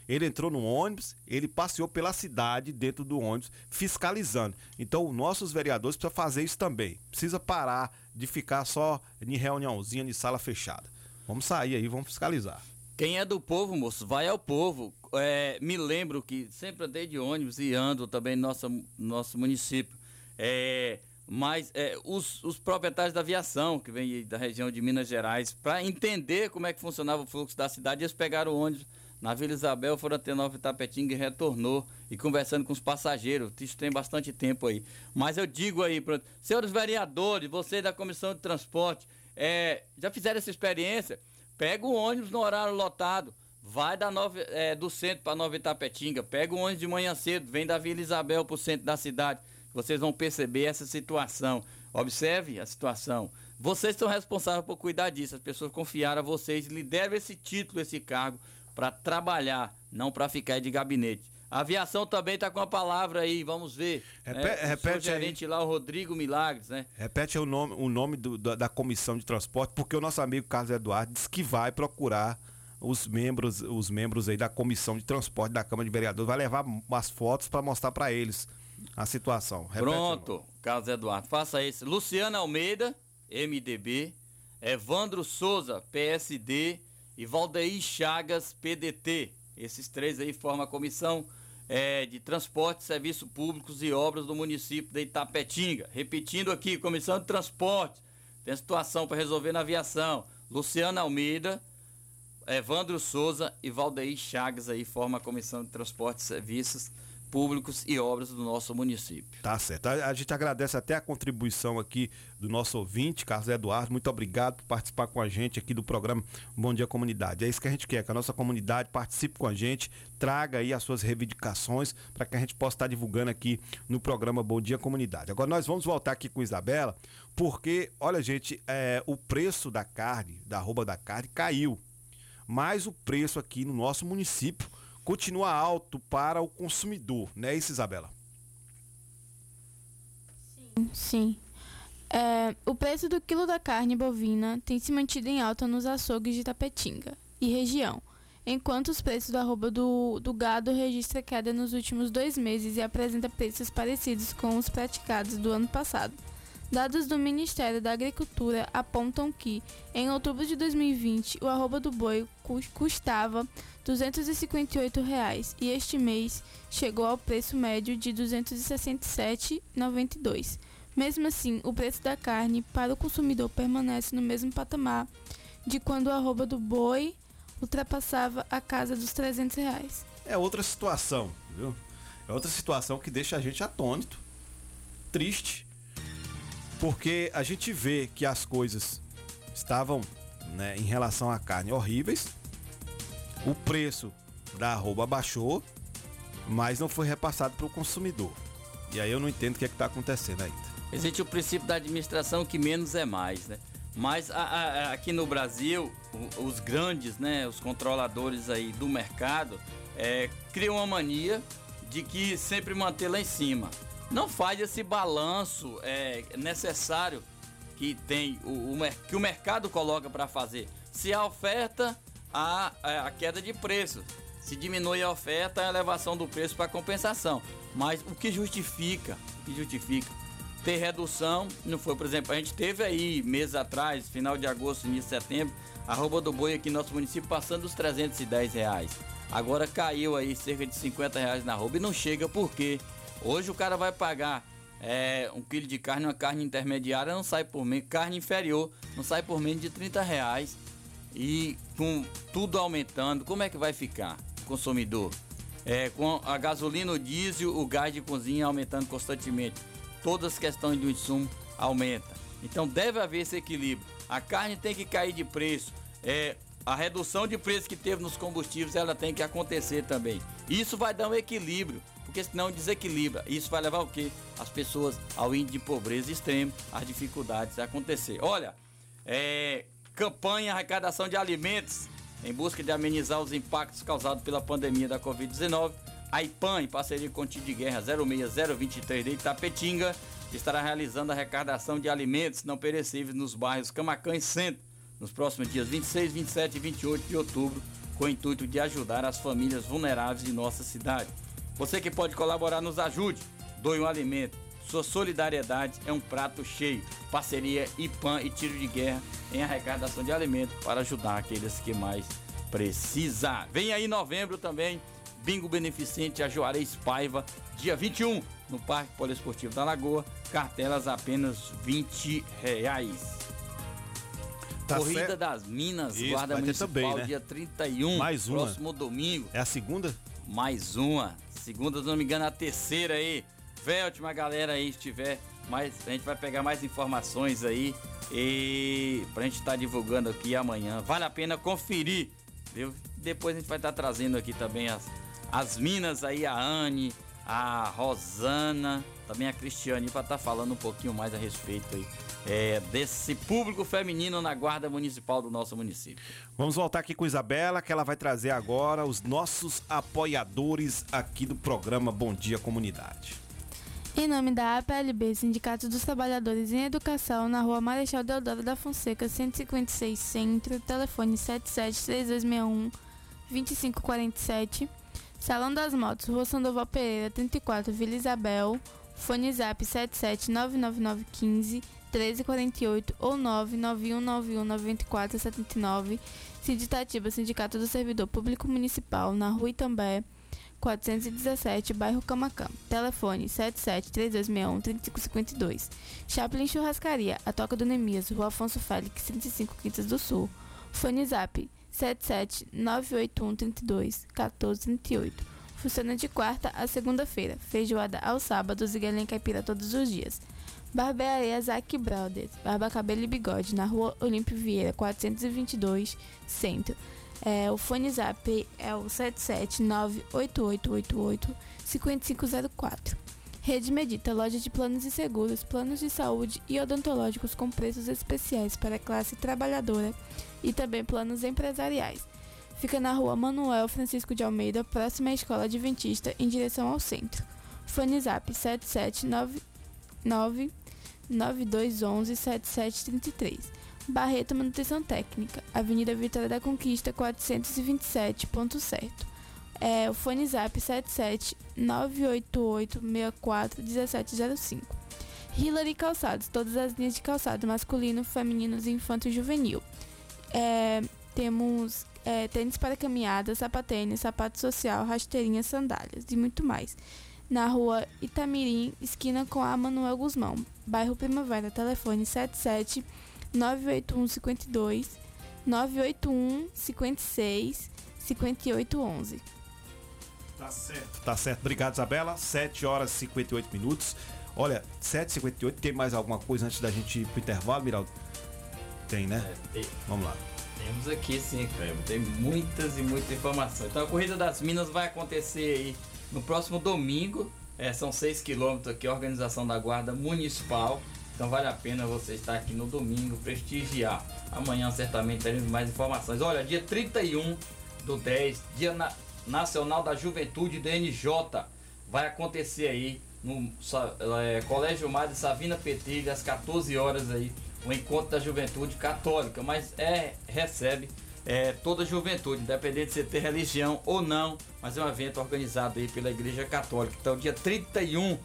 [SPEAKER 1] Ele entrou no ônibus, ele passeou pela cidade dentro do ônibus, fiscalizando. Então, nossos vereadores precisam fazer isso também. Precisa parar de ficar só em reuniãozinha de sala fechada. Vamos sair aí, vamos fiscalizar.
[SPEAKER 3] Quem é do povo, moço, vai ao povo. É, me lembro que sempre andei de ônibus e ando também no nosso, nosso município. É, mas é, os, os proprietários da aviação, que vem da região de Minas Gerais, para entender como é que funcionava o fluxo da cidade, eles pegaram o ônibus na Vila Isabel, foram até Nova Itapetinga e retornou e conversando com os passageiros. Isso tem bastante tempo aí. Mas eu digo aí, senhores vereadores, vocês da Comissão de Transporte, é, já fizeram essa experiência? Pega o ônibus no horário lotado. Vai da nova, é, do centro para Nova Itapetinga. Pega o ônibus de manhã cedo. Vem da Vila Isabel para o centro da cidade. Vocês vão perceber essa situação. Observe a situação. Vocês são responsáveis por cuidar disso. As pessoas confiaram a vocês. Lhe deram esse título, esse cargo, para trabalhar, não para ficar de gabinete. A aviação também está com a palavra aí, vamos ver.
[SPEAKER 1] Repe-
[SPEAKER 3] né? O
[SPEAKER 1] repete
[SPEAKER 3] seu
[SPEAKER 1] aí.
[SPEAKER 3] gerente lá, o Rodrigo Milagres, né?
[SPEAKER 1] Repete o nome, o nome do- da, da comissão de transporte, porque o nosso amigo Carlos Eduardo disse que vai procurar os membros, os membros aí da comissão de transporte da Câmara de Vereadores, vai levar umas fotos para mostrar para eles a situação. Repete.
[SPEAKER 3] Pronto, Carlos Eduardo, faça isso. Luciana Almeida, MDB, Evandro Souza, PSD e Valdeir Chagas, PDT. Esses três aí formam a comissão eh, de transporte, serviços públicos e obras do município de Itapetinga. Repetindo aqui, comissão de transporte, tem situação para resolver na aviação. Luciana Almeida, Evandro Souza e Valdeir Chagas aí formam a comissão de transporte, serviços públicos e obras do nosso município.
[SPEAKER 1] Tá certo. A, a gente agradece até a contribuição aqui do nosso ouvinte, Carlos Eduardo. Muito obrigado por participar com a gente aqui do programa Bom Dia Comunidade. É isso que a gente quer, que a nossa comunidade participe com a gente, traga aí as suas reivindicações para que a gente possa estar divulgando aqui no programa Bom Dia Comunidade. Agora nós vamos voltar aqui com Isabela, porque, olha, gente, é, o preço da carne, da arroba da carne, caiu. Mas o preço aqui no nosso município continua alto para o consumidor, não é isso, Isabela?
[SPEAKER 2] Sim. É, o preço do quilo da carne bovina tem se mantido em alta nos açougues de Tapetinga e região, enquanto os preços da arroba do, do gado registra queda nos últimos dois meses e apresenta preços parecidos com os praticados do ano passado. Dados do Ministério da Agricultura apontam que, em outubro de 2020, o arroba do boi cus- custava 258 reais, e este mês chegou ao preço médio de R$ 267,92. Mesmo assim, o preço da carne para o consumidor permanece no mesmo patamar de quando o arroba do boi ultrapassava a casa dos 300 reais.
[SPEAKER 1] É outra situação, viu? É outra situação que deixa a gente atônito, triste, porque a gente vê que as coisas estavam, né, em relação à carne horríveis, o preço da arroba baixou, mas não foi repassado para o consumidor. E aí eu não entendo o que é está acontecendo ainda.
[SPEAKER 3] Existe o princípio da administração que menos é mais, né? Mas a- a- aqui no Brasil, os grandes, né, os controladores aí do mercado, é, criam uma mania de que sempre manter lá em cima. Não faz esse balanço é, necessário que tem o, o que o mercado coloca para fazer. Se a oferta, a, a queda de preço. Se diminui a oferta, a elevação do preço para compensação. Mas o que justifica? O que justifica? Ter redução, não foi, por exemplo, a gente teve aí meses atrás, final de agosto, início de setembro, a roupa do boi aqui no nosso município passando dos 310 reais. Agora caiu aí cerca de 50 reais na roupa e não chega porque hoje o cara vai pagar é, um quilo de carne, uma carne intermediária não sai por menos, carne inferior não sai por menos de 30 reais e com tudo aumentando, como é que vai ficar consumidor? É, com a gasolina, o diesel, o gás de cozinha aumentando constantemente, todas as questões do insumo aumentam. Então deve haver esse equilíbrio. A carne tem que cair de preço. É, a redução de preço que teve nos combustíveis ela tem que acontecer também. Isso vai dar um equilíbrio, porque senão desequilibra. Isso vai levar o quê? As pessoas ao índice de pobreza extremo, as dificuldades a acontecer. Olha, é, campanha arrecadação de alimentos em busca de amenizar os impactos causados pela pandemia da Covid-19. A IPAN, em parceria com o Tio de Guerra 06023 de Itapetinga, estará realizando a arrecadação de alimentos não perecíveis nos bairros Camacã e Centro, nos próximos dias 26, 27 e 28 de outubro, com o intuito de ajudar as famílias vulneráveis de nossa cidade. Você que pode colaborar, nos ajude. Doe um alimento. Sua solidariedade é um prato cheio. Parceria IPAM e Tiro de Guerra em arrecadação de alimentos para ajudar aqueles que mais precisam. Vem aí novembro também, Bingo Beneficente a Juarez Paiva, dia 21, no Parque Poliesportivo da Lagoa. Cartelas apenas 20 reais.
[SPEAKER 1] Tá
[SPEAKER 3] Corrida
[SPEAKER 1] certo.
[SPEAKER 3] das Minas,
[SPEAKER 1] Isso,
[SPEAKER 3] Guarda Municipal,
[SPEAKER 1] também, né?
[SPEAKER 3] dia 31,
[SPEAKER 1] Mais uma.
[SPEAKER 3] próximo domingo.
[SPEAKER 1] É a segunda?
[SPEAKER 3] Mais uma. Segunda, se não me engano, a terceira aí. Vê, última galera aí, se tiver mais, a gente vai pegar mais informações aí e pra gente estar divulgando aqui amanhã. Vale a pena conferir, viu? Depois a gente vai estar trazendo aqui também as, as minas aí, a Anne, a Rosana, também a Cristiane, para estar falando um pouquinho mais a respeito aí é, desse público feminino na guarda municipal do nosso município.
[SPEAKER 1] Vamos voltar aqui com Isabela, que ela vai trazer agora os nossos apoiadores aqui do programa Bom Dia Comunidade.
[SPEAKER 2] Em nome da APLB, Sindicato dos Trabalhadores em Educação, na rua Marechal Deodoro da Fonseca, 156 Centro, telefone 773261 2547. Salão das Motos, Rua Sandoval Pereira, 34, Vila Isabel, fone zap 7799915 1348 ou 991919479. Sinditatiba, Sindicato do Servidor Público Municipal, na Rua Itambé, 417, bairro Camacam. Telefone 773261-3552. Chaplin Churrascaria, a Toca do Nemias, Rua Afonso Félix, 35 Quintas do Sul. Fone Zap 77981321438. Funciona de quarta a segunda-feira. Feijoada aos sábados e galinha caipira todos os dias. Barbearia Zac Brothers, Barba Cabelo e Bigode, na rua Olímpio Vieira, 422, Centro. É, o fone zap é o 77988885504. Rede Medita, loja de planos e seguros, planos de saúde e odontológicos com preços especiais para a classe trabalhadora e também planos empresariais. Fica na rua Manuel Francisco de Almeida, próxima à Escola Adventista, em direção ao centro. Fone zap 779 9211 7733. Barreto Manutenção Técnica, Avenida Vitória da Conquista 427, ponto certo. É, o fone zap 77 988 64 1705. Hillary Calçados, todas as linhas de calçado masculino, femininos, infanto e juvenil. É, temos é, tênis para caminhada, sapatênis, sapato social, rasteirinhas, sandálias e muito mais. Na rua Itamirim, esquina com a Manuel Guzmão, bairro Primavera, telefone 77 981 52 981 56 5811.
[SPEAKER 1] Tá certo. Tá certo. Obrigado, Isabela. 7 horas e 58 minutos. Olha, 7h58, tem mais alguma coisa antes da gente ir pro intervalo, Miraldo? Tem, né?
[SPEAKER 3] tem.
[SPEAKER 1] Vamos lá.
[SPEAKER 3] Temos aqui sim, Cleber. Tem muitas e muitas informações. Então a Corrida das Minas vai acontecer aí no próximo domingo. É, são 6 quilômetros aqui, organização da Guarda Municipal. Então vale a pena você estar aqui no domingo, prestigiar. Amanhã certamente teremos mais informações. Olha, dia 31 do 10, Dia Na- Nacional da Juventude do NJ. Vai acontecer aí no é, Colégio Madre Savina Petrilha, às 14 horas aí, o encontro da juventude católica, mas é recebe é, toda a juventude, independente de você ter religião ou não, mas é um evento organizado aí pela Igreja Católica. Então, dia 31,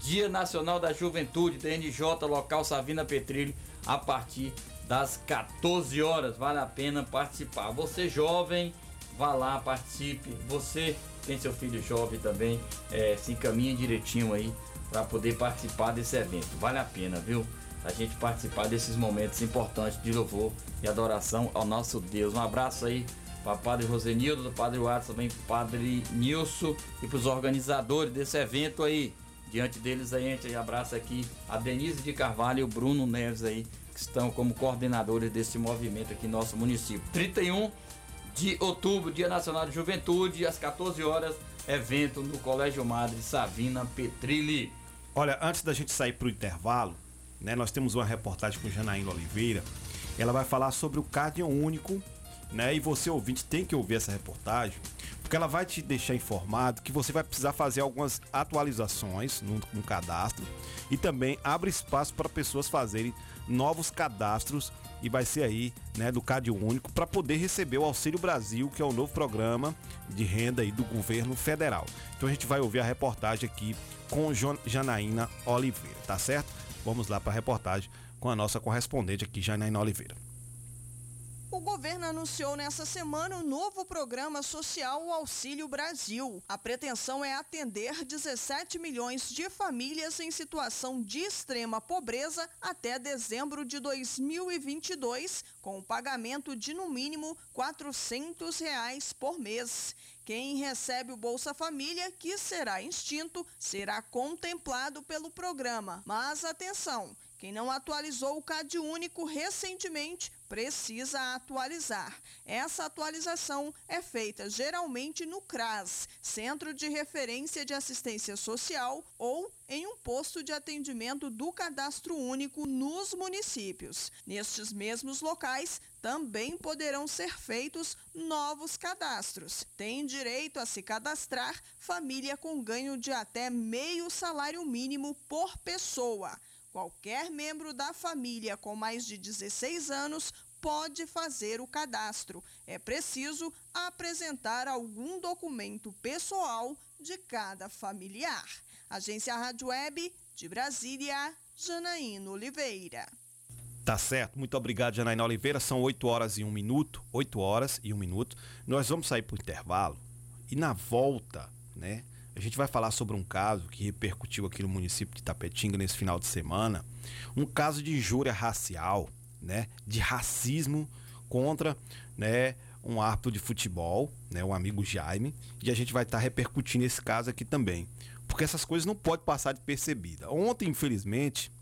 [SPEAKER 3] Dia Nacional da Juventude, DNJ, local Savina Petrilho, a partir das 14 horas. Vale a pena participar. Você jovem, vá lá, participe. Você tem seu filho jovem também, é, se encaminha direitinho aí para poder participar desse evento. Vale a pena, viu? A gente participar desses momentos importantes de louvor e adoração ao nosso Deus. Um abraço aí para Padre Rosenildo, do Padre Watson, também Padre Nilson e para os organizadores desse evento aí. Diante deles aí, a gente abraça aqui a Denise de Carvalho e o Bruno Neves aí, que estão como coordenadores desse movimento aqui no nosso município. 31 de outubro, Dia Nacional de Juventude, às 14 horas, evento no Colégio Madre Savina Petrilli.
[SPEAKER 1] Olha, antes da gente sair pro intervalo, né, nós temos uma reportagem com Janaína Oliveira. Ela vai falar sobre o Cardio Único, né? E você ouvinte tem que ouvir essa reportagem, porque ela vai te deixar informado que você vai precisar fazer algumas atualizações no, no cadastro e também abre espaço para pessoas fazerem novos cadastros e vai ser aí, né, do Cade Único para poder receber o Auxílio Brasil, que é o novo programa de renda aí do governo federal. Então a gente vai ouvir a reportagem aqui com Janaína Oliveira, tá certo? Vamos lá para a reportagem com a nossa correspondente aqui, Janaína Oliveira.
[SPEAKER 15] O governo anunciou nessa semana o novo programa social Auxílio Brasil. A pretensão é atender 17 milhões de famílias em situação de extrema pobreza até dezembro de 2022, com o pagamento de no mínimo 400 reais por mês. Quem recebe o Bolsa Família, que será extinto, será contemplado pelo programa. Mas atenção, quem não atualizou o CAD único recentemente precisa atualizar. Essa atualização é feita geralmente no CRAS, Centro de Referência de Assistência Social, ou em um posto de atendimento do Cadastro Único nos municípios. Nestes mesmos locais, também poderão ser feitos novos cadastros. Tem direito a se cadastrar família com ganho de até meio salário mínimo por pessoa. Qualquer membro da família com mais de 16 anos pode fazer o cadastro. É preciso apresentar algum documento pessoal de cada familiar. Agência Rádio Web de Brasília, Janaína Oliveira.
[SPEAKER 1] Tá certo, muito obrigado, Janaína Oliveira. São 8 horas e 1 minuto. 8 horas e 1 minuto. Nós vamos sair para o intervalo e na volta, né? A gente vai falar sobre um caso que repercutiu aqui no município de Tapetinga nesse final de semana. Um caso de injúria racial, né? De racismo contra, né? Um árbitro de futebol, né? Um amigo Jaime. E a gente vai estar repercutindo esse caso aqui também. Porque essas coisas não podem passar de percebida. Ontem, infelizmente,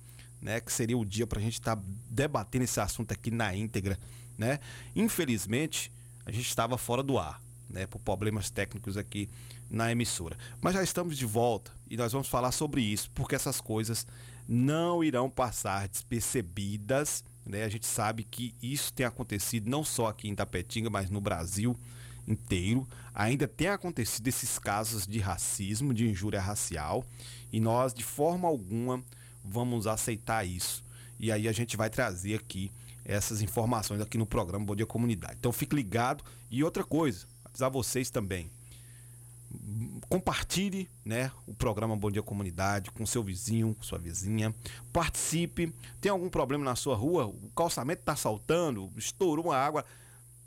[SPEAKER 1] né, que seria o dia para a gente estar debatendo esse assunto aqui na íntegra, né? Infelizmente, a gente estava fora do ar, né, por problemas técnicos aqui na emissora. Mas já estamos de volta e nós vamos falar sobre isso, porque essas coisas não irão passar despercebidas, né? A gente sabe que isso tem acontecido não só aqui em Tapetinga, mas no Brasil inteiro. Ainda tem acontecido esses casos de racismo, de injúria racial, e nós de forma alguma vamos aceitar isso. E aí a gente vai trazer aqui essas informações aqui no programa Bom Dia Comunidade. Então fique ligado. E outra coisa, avisar vocês também. Compartilhe né, o programa Bom Dia Comunidade com seu vizinho, com sua vizinha. Participe. Tem algum problema na sua rua? O calçamento está saltando, estourou uma água,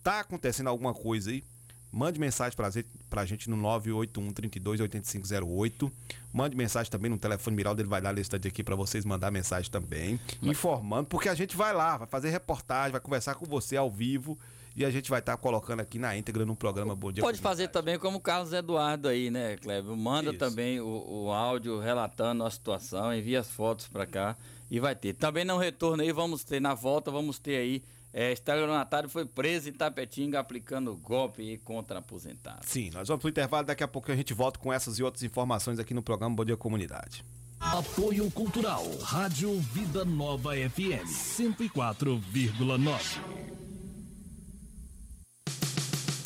[SPEAKER 1] tá acontecendo alguma coisa aí? Mande mensagem gente, pra gente no 981 32 8508. Mande mensagem também no telefone Miraldo, ele vai dar a lista aqui para vocês mandar mensagem também, informando, porque a gente vai lá, vai fazer reportagem, vai conversar com você ao vivo e a gente vai estar colocando aqui na íntegra no programa Bom Dia
[SPEAKER 3] Pode fazer também como o Carlos Eduardo aí, né, Cleber? Manda
[SPEAKER 1] Isso.
[SPEAKER 3] também o, o áudio relatando a situação, envia as fotos para cá e vai ter. Também no retorno aí, vamos ter, na volta, vamos ter aí. É, estelionatário foi preso em Tapetinga aplicando golpe contra aposentados.
[SPEAKER 1] Sim, nós vamos pro intervalo, daqui a pouco a gente volta com essas e outras informações aqui no programa Bom Dia Comunidade.
[SPEAKER 8] Apoio Cultural, Rádio Vida Nova FM, 104,9.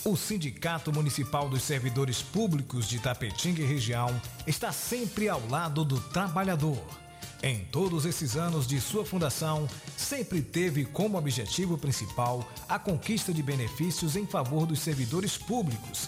[SPEAKER 8] O Sindicato Municipal dos Servidores Públicos de Tapetinga e região está sempre ao lado do trabalhador. Em todos esses anos de sua fundação, sempre teve como objetivo principal a conquista de benefícios em favor dos servidores públicos.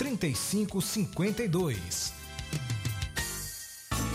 [SPEAKER 8] 3552.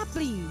[SPEAKER 9] Chaplin.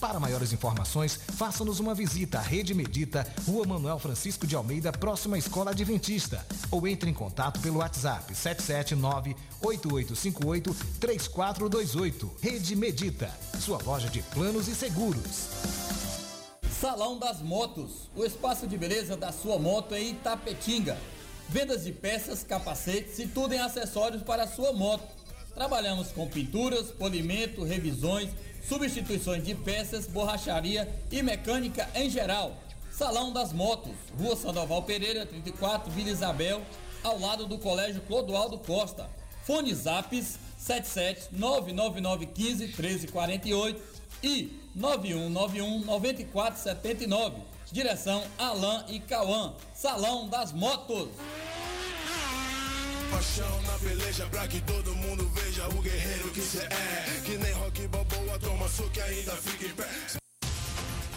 [SPEAKER 8] Para maiores informações, faça-nos uma visita à Rede Medita, Rua Manuel Francisco de Almeida, próxima à Escola Adventista. Ou entre em contato pelo WhatsApp 779-8858-3428. Rede Medita, sua loja de planos e seguros.
[SPEAKER 3] Salão das Motos, o espaço de beleza da sua moto em Itapetinga. Vendas de peças, capacetes e tudo em acessórios para a sua moto. Trabalhamos com pinturas, polimento, revisões, substituições de peças, borracharia e mecânica em geral. Salão das Motos, Rua Sandoval Pereira, 34, Vila Isabel, ao lado do Colégio Clodoaldo Costa. Fone Zaps 77 99915 1348 e 9191 9479. Direção Alain e Cauã. Salão das Motos.
[SPEAKER 16] Paixão na peleja pra que todo mundo veja o guerreiro que cê é. Que nem rock balboa, toma soco e ainda fica em pé.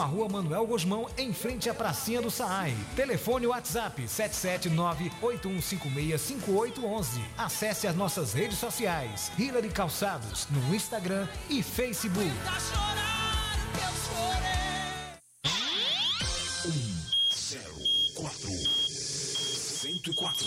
[SPEAKER 8] a Rua Manuel Gosmão, em frente à pracinha do Saai. Telefone WhatsApp 779-8156-5811. Acesse as nossas redes sociais. Hillary Calçados, no Instagram e Facebook.
[SPEAKER 17] Zero quatro cento e quatro.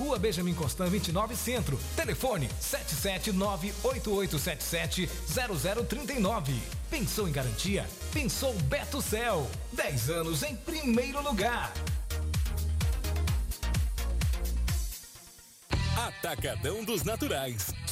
[SPEAKER 8] Rua Benjamin Constant 29 Centro. Telefone 779-8877-0039. Pensou em garantia? Pensou Beto Cel. 10 anos em primeiro lugar.
[SPEAKER 18] Atacadão dos Naturais,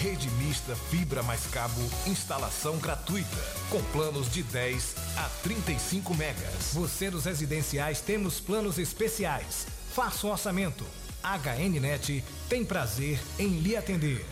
[SPEAKER 8] Rede mista fibra mais cabo, instalação gratuita, com planos de 10 a 35 megas. Você dos residenciais temos planos especiais. Faça um orçamento. HNnet tem prazer em lhe atender.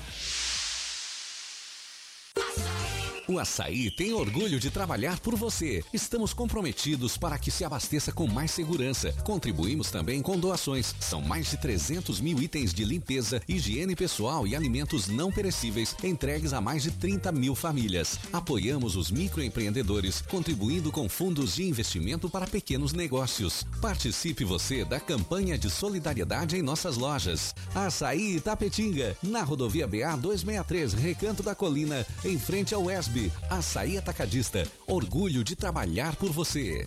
[SPEAKER 12] O Açaí tem orgulho de trabalhar por você. Estamos comprometidos para que se abasteça com mais segurança. Contribuímos também com doações. São mais de 300 mil itens de limpeza, higiene pessoal e alimentos não perecíveis entregues a mais de 30 mil famílias. Apoiamos os microempreendedores, contribuindo com fundos de investimento para pequenos negócios. Participe você da campanha de solidariedade em nossas lojas. Açaí Itapetinga, na rodovia BA 263, Recanto da Colina, em frente ao ESB. Açaí Atacadista, orgulho de trabalhar por você.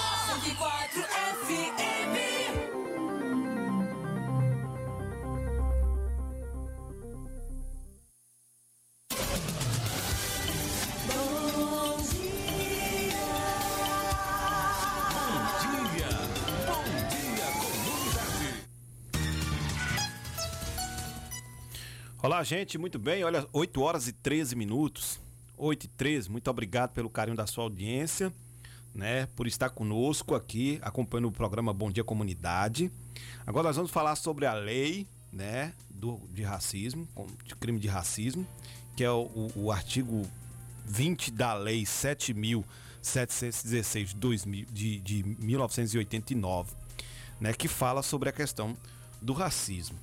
[SPEAKER 1] Olá, gente, muito bem. Olha, 8 horas e 13 minutos. 8 e 13, muito obrigado pelo carinho da sua audiência, né? Por estar conosco aqui, acompanhando o programa Bom Dia Comunidade. Agora nós vamos falar sobre a lei, né? Do, de racismo, de crime de racismo, que é o, o- o artigo 20 da lei 7.716 de, 2000 de, de 1989, né? Que fala sobre a questão do racismo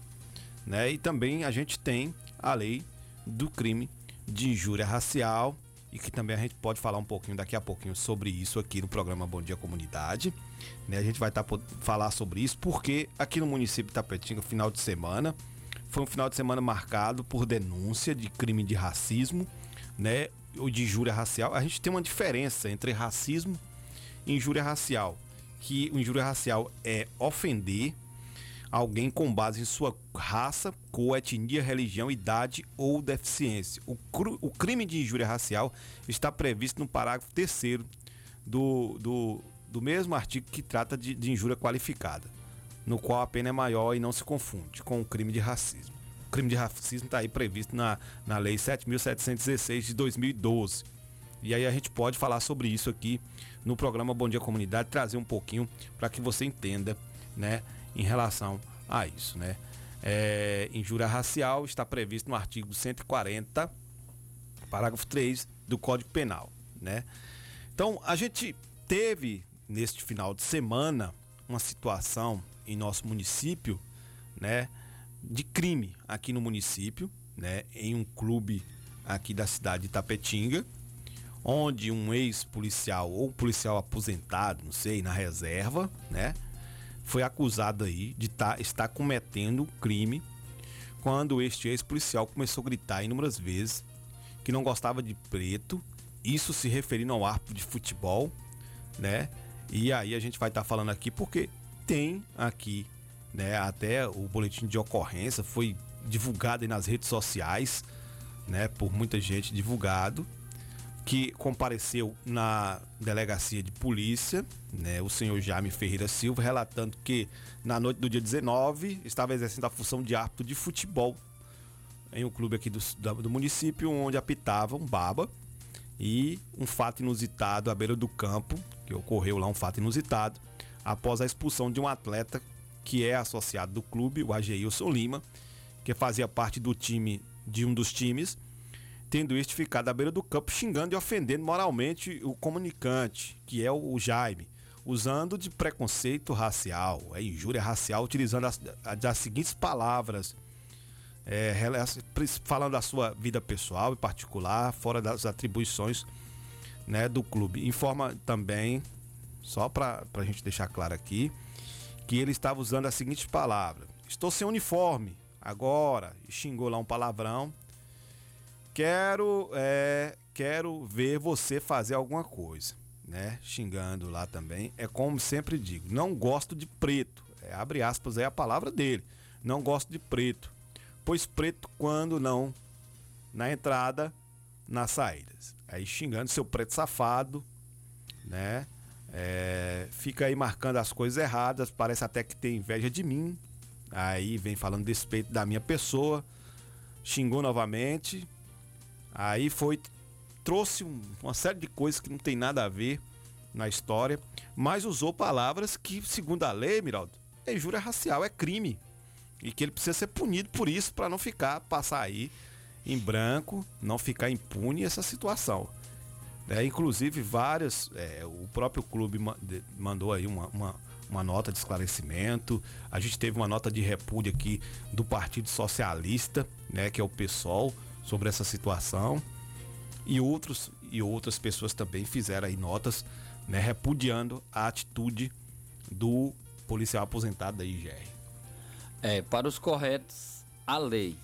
[SPEAKER 1] né? E também a gente tem a lei do crime de injúria racial e que também a gente pode falar um pouquinho daqui a pouquinho sobre isso aqui no programa Bom Dia Comunidade. Né? A gente vai tá, falar sobre isso porque aqui no município de Tapetinga, final de semana, foi um final de semana marcado por denúncia de crime de racismo, né? Ou de injúria racial. A gente tem uma diferença entre racismo e injúria racial, que o injúria racial é ofender alguém com base em sua raça, cor, etnia, religião, idade ou deficiência. O, cru- o crime de injúria racial está previsto no parágrafo 3 do, do, do mesmo artigo que trata de, de injúria qualificada, no qual a pena é maior e não se confunde com o crime de racismo. O crime de racismo está aí previsto na, na Lei 7.716 de 2012. E aí a gente pode falar sobre isso aqui no programa Bom Dia Comunidade, trazer um pouquinho para que você entenda, né, em relação a isso, né? É, injúria racial está previsto no artigo 140, parágrafo 3 do Código Penal, né? Então, a gente teve neste final de semana uma situação em nosso município, né, de crime aqui no município, né, em um clube aqui da cidade de Tapetinga, onde um ex-policial ou policial aposentado, não sei, na reserva, né, foi acusado aí de tá, estar cometendo crime quando este ex-policial começou a gritar inúmeras vezes que não gostava de preto, isso se referindo ao árbitro de futebol, né? E aí a gente vai estar tá falando aqui porque tem aqui, né, até o boletim de ocorrência foi divulgado nas redes sociais, né, por muita gente divulgado, que compareceu na delegacia de polícia, né, o senhor Jaime Ferreira Silva, relatando que na noite do dia 19 estava exercendo a função de árbitro de futebol em um clube aqui do, do município, onde apitava um baba e um fato inusitado à beira do campo, que ocorreu lá um fato inusitado, após a expulsão de um atleta que é associado do clube, o Ageilson Lima, que fazia parte do time de um dos times tendo este ficado à beira do campo xingando e ofendendo moralmente o comunicante, que é o Jaime, usando de preconceito racial, é injúria racial, utilizando as, as seguintes palavras, é, falando da sua vida pessoal e particular, fora das atribuições né, do clube. Informa também, só para a gente deixar claro aqui, que ele estava usando as seguintes palavras: Estou sem uniforme agora, e xingou lá um palavrão quero, é, quero ver você fazer alguma coisa, né? Xingando lá também. É como sempre digo, não gosto de preto. É, abre aspas é a palavra dele. Não gosto de preto. Pois preto quando não na entrada, nas saídas. Aí xingando seu preto safado, né? É, fica aí marcando as coisas erradas, parece até que tem inveja de mim. Aí vem falando despeito da minha pessoa, xingou novamente, Aí foi trouxe um, uma série de coisas que não tem nada a ver na história, mas usou palavras que, segundo a lei, Miraldo, é injúria racial, é crime. E que ele precisa ser punido por isso para não ficar, passar aí em branco, não ficar impune essa situação. É, inclusive, várias, é, o próprio clube mandou aí uma, uma, uma, nota de esclarecimento. A gente teve uma nota de repúdio aqui do Partido Socialista, né, que é o PSOL, sobre essa situação e outros e outras pessoas também fizeram aí notas, né, repudiando a atitude do policial aposentado da IGR.
[SPEAKER 3] É, para os corretos, a lei.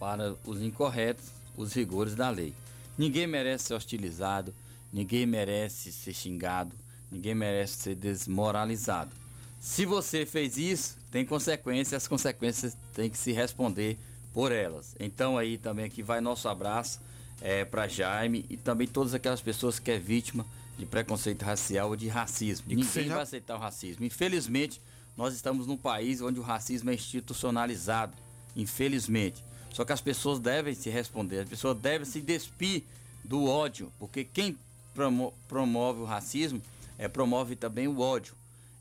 [SPEAKER 3] Para os incorretos, os rigores da lei. Ninguém merece ser hostilizado, ninguém merece ser xingado, ninguém merece ser desmoralizado. Se você fez isso, tem consequências, as consequências têm que se responder por elas. Então aí também aqui vai nosso abraço é, para Jaime e também todas aquelas pessoas que é vítima de preconceito racial ou de racismo. Ninguém seja... vai aceitar o racismo. Infelizmente, nós estamos num país onde o racismo é institucionalizado. Infelizmente. Só que as pessoas devem se responder, as pessoas devem se despir do ódio, porque quem promo promove o racismo é, promove também o ódio.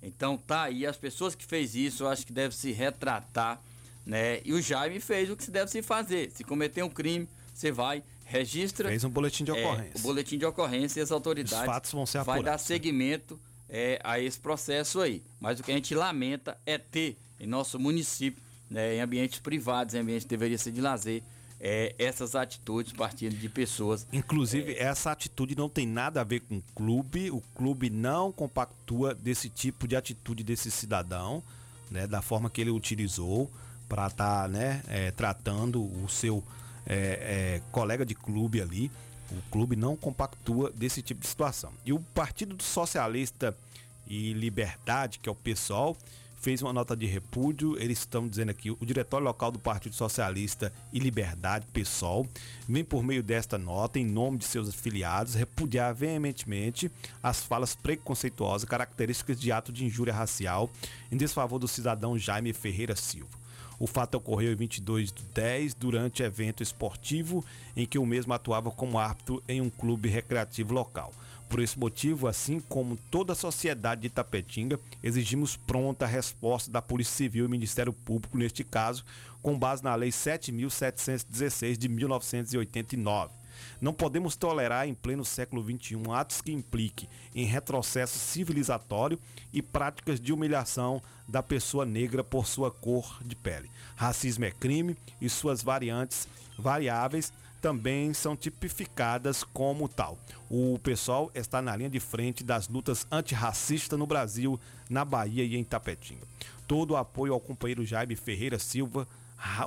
[SPEAKER 3] Então tá aí, as pessoas que fez isso, eu acho que devem se retratar né? E o Jaime fez o que se deve se fazer. Se cometer um crime, você vai, registra.
[SPEAKER 1] Fez um boletim de ocorrência.
[SPEAKER 3] É, o boletim de ocorrência e as autoridades. Os
[SPEAKER 1] fatos vão ser
[SPEAKER 3] apurados. Vai dar seguimento é, a esse processo aí. Mas o que a gente lamenta é ter em nosso município, né, em ambientes privados, em ambientes que deveria ser de lazer, é, essas atitudes partindo de pessoas.
[SPEAKER 1] Inclusive, é... essa atitude não tem nada a ver com o clube. O clube não compactua desse tipo de atitude desse cidadão, né, da forma que ele utilizou para estar tá, né, é, tratando o seu é, é, colega de clube ali. O clube não compactua desse tipo de situação. E o Partido Socialista e Liberdade, que é o PSOL, fez uma nota de repúdio. Eles estão dizendo aqui: o diretório local do Partido Socialista e Liberdade, PSOL, vem por meio desta nota, em nome de seus afiliados, repudiar veementemente as falas preconceituosas características de ato de injúria racial em desfavor do cidadão Jaime Ferreira Silva. O fato ocorreu em 22 de 10, durante evento esportivo em que o mesmo atuava como árbitro em um clube recreativo local. Por esse motivo, assim como toda a sociedade de Tapetinga, exigimos pronta resposta da Polícia Civil e Ministério Público neste caso, com base na Lei 7.716 de 1989. Não podemos tolerar em pleno século XXI atos que impliquem em retrocesso civilizatório e práticas de humilhação da pessoa negra por sua cor de pele. Racismo é crime e suas variantes variáveis também são tipificadas como tal. O pessoal está na linha de frente das lutas antirracistas no Brasil, na Bahia e em Tapetinga. Todo o apoio ao companheiro Jaime Ferreira Silva,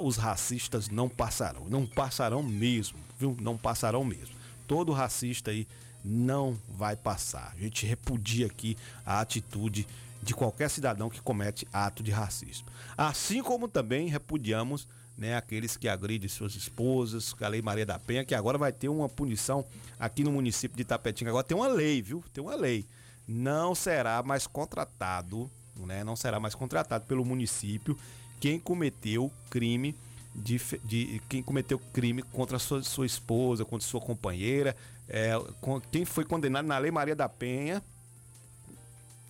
[SPEAKER 1] os racistas não passarão, não passarão mesmo, viu? Não passarão mesmo. Todo racista aí não vai passar. A gente repudia aqui a atitude de qualquer cidadão que comete ato de racismo. Assim como também repudiamos né, aqueles que agridem suas esposas, com a Lei Maria da Penha, que agora vai ter uma punição aqui no município de Itapetinga. Agora tem uma lei, viu? Tem uma lei. Não será mais contratado, né? Não será mais contratado pelo município quem cometeu crime de, de quem cometeu crime contra sua, sua esposa, contra sua companheira, é, com- quem foi condenado na Lei Maria da Penha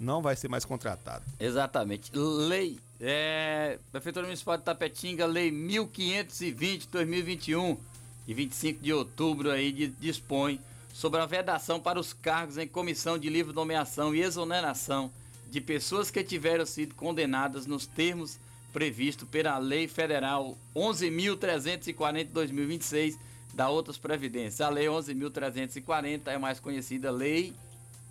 [SPEAKER 1] não vai ser mais contratado.
[SPEAKER 3] Exatamente. Lei, é, Prefeitura Municipal de Tapetinga, Lei 1520-2021, de 25 de outubro aí, de- dispõe sobre a vedação para os cargos em comissão de livre nomeação e exoneração de pessoas que tiveram sido condenadas nos termos previstos pela Lei Federal 11.340 de 2026 da Outras Previdências. A Lei 11.340 é mais conhecida Lei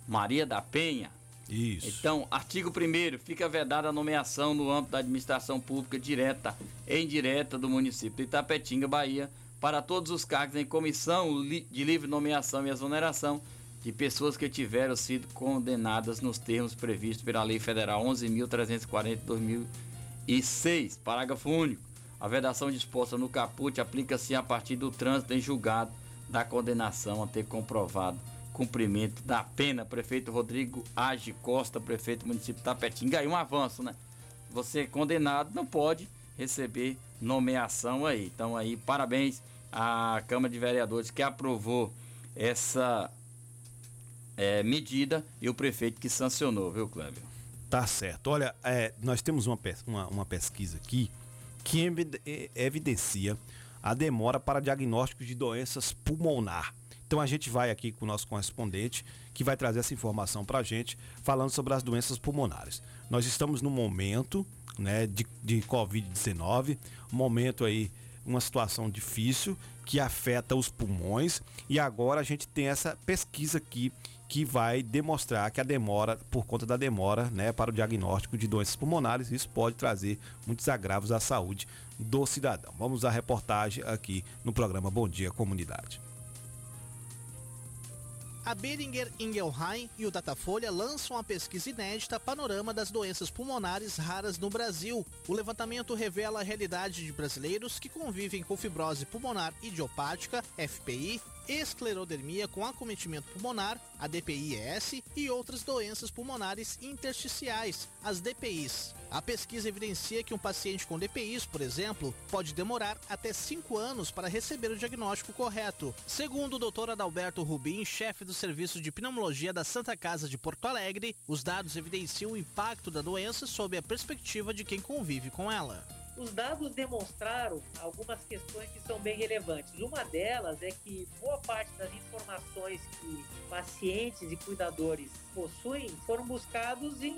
[SPEAKER 3] Maria da Penha.
[SPEAKER 1] Isso.
[SPEAKER 3] Então, artigo 1 fica vedada a nomeação no âmbito da administração pública direta e indireta do município de Itapetinga, Bahia, para todos os cargos em comissão de livre nomeação e exoneração de pessoas que tiveram sido condenadas nos termos previstos pela Lei Federal 11.340 de 2006. Parágrafo único. A vedação disposta no caput aplica-se a partir do trânsito em julgado da condenação a ter comprovado cumprimento da pena. Prefeito Rodrigo Age Costa, prefeito do município de Tapetinga. Aí um avanço, né? Você é condenado não pode receber nomeação aí. Então aí, parabéns à Câmara de Vereadores que aprovou essa é, medida e o prefeito que sancionou, viu, Cléber?
[SPEAKER 1] Tá certo. Olha, é, nós temos uma, uma, uma pesquisa aqui que evide- evidencia a demora para diagnóstico de doenças pulmonar. Então a gente vai aqui com o nosso correspondente que vai trazer essa informação para a gente, falando sobre as doenças pulmonares. Nós estamos num momento né, de, de Covid-19, um momento aí, uma situação difícil que afeta os pulmões e agora a gente tem essa pesquisa aqui que vai demonstrar que a demora, por conta da demora, né, para o diagnóstico de doenças pulmonares, isso pode trazer muitos agravos à saúde do cidadão. Vamos à reportagem aqui no programa Bom Dia Comunidade.
[SPEAKER 19] A Beringer Ingelheim e o Datafolha lançam a pesquisa inédita Panorama das Doenças Pulmonares Raras no Brasil. O levantamento revela a realidade de brasileiros que convivem com fibrose pulmonar idiopática, FPI, esclerodermia com acometimento pulmonar, a DPI-ES e outras doenças pulmonares intersticiais, as DPIs. A pesquisa evidencia que um paciente com DPIs, por exemplo, pode demorar até 5 anos para receber o diagnóstico correto. Segundo o Dr. Adalberto Rubim, chefe do Serviço de Pneumologia da Santa Casa de Porto Alegre, os dados evidenciam o impacto da doença sob a perspectiva de quem convive com ela.
[SPEAKER 20] Os dados demonstraram algumas questões que são bem relevantes. Uma delas é que boa parte das informações que pacientes e cuidadores possuem foram buscados em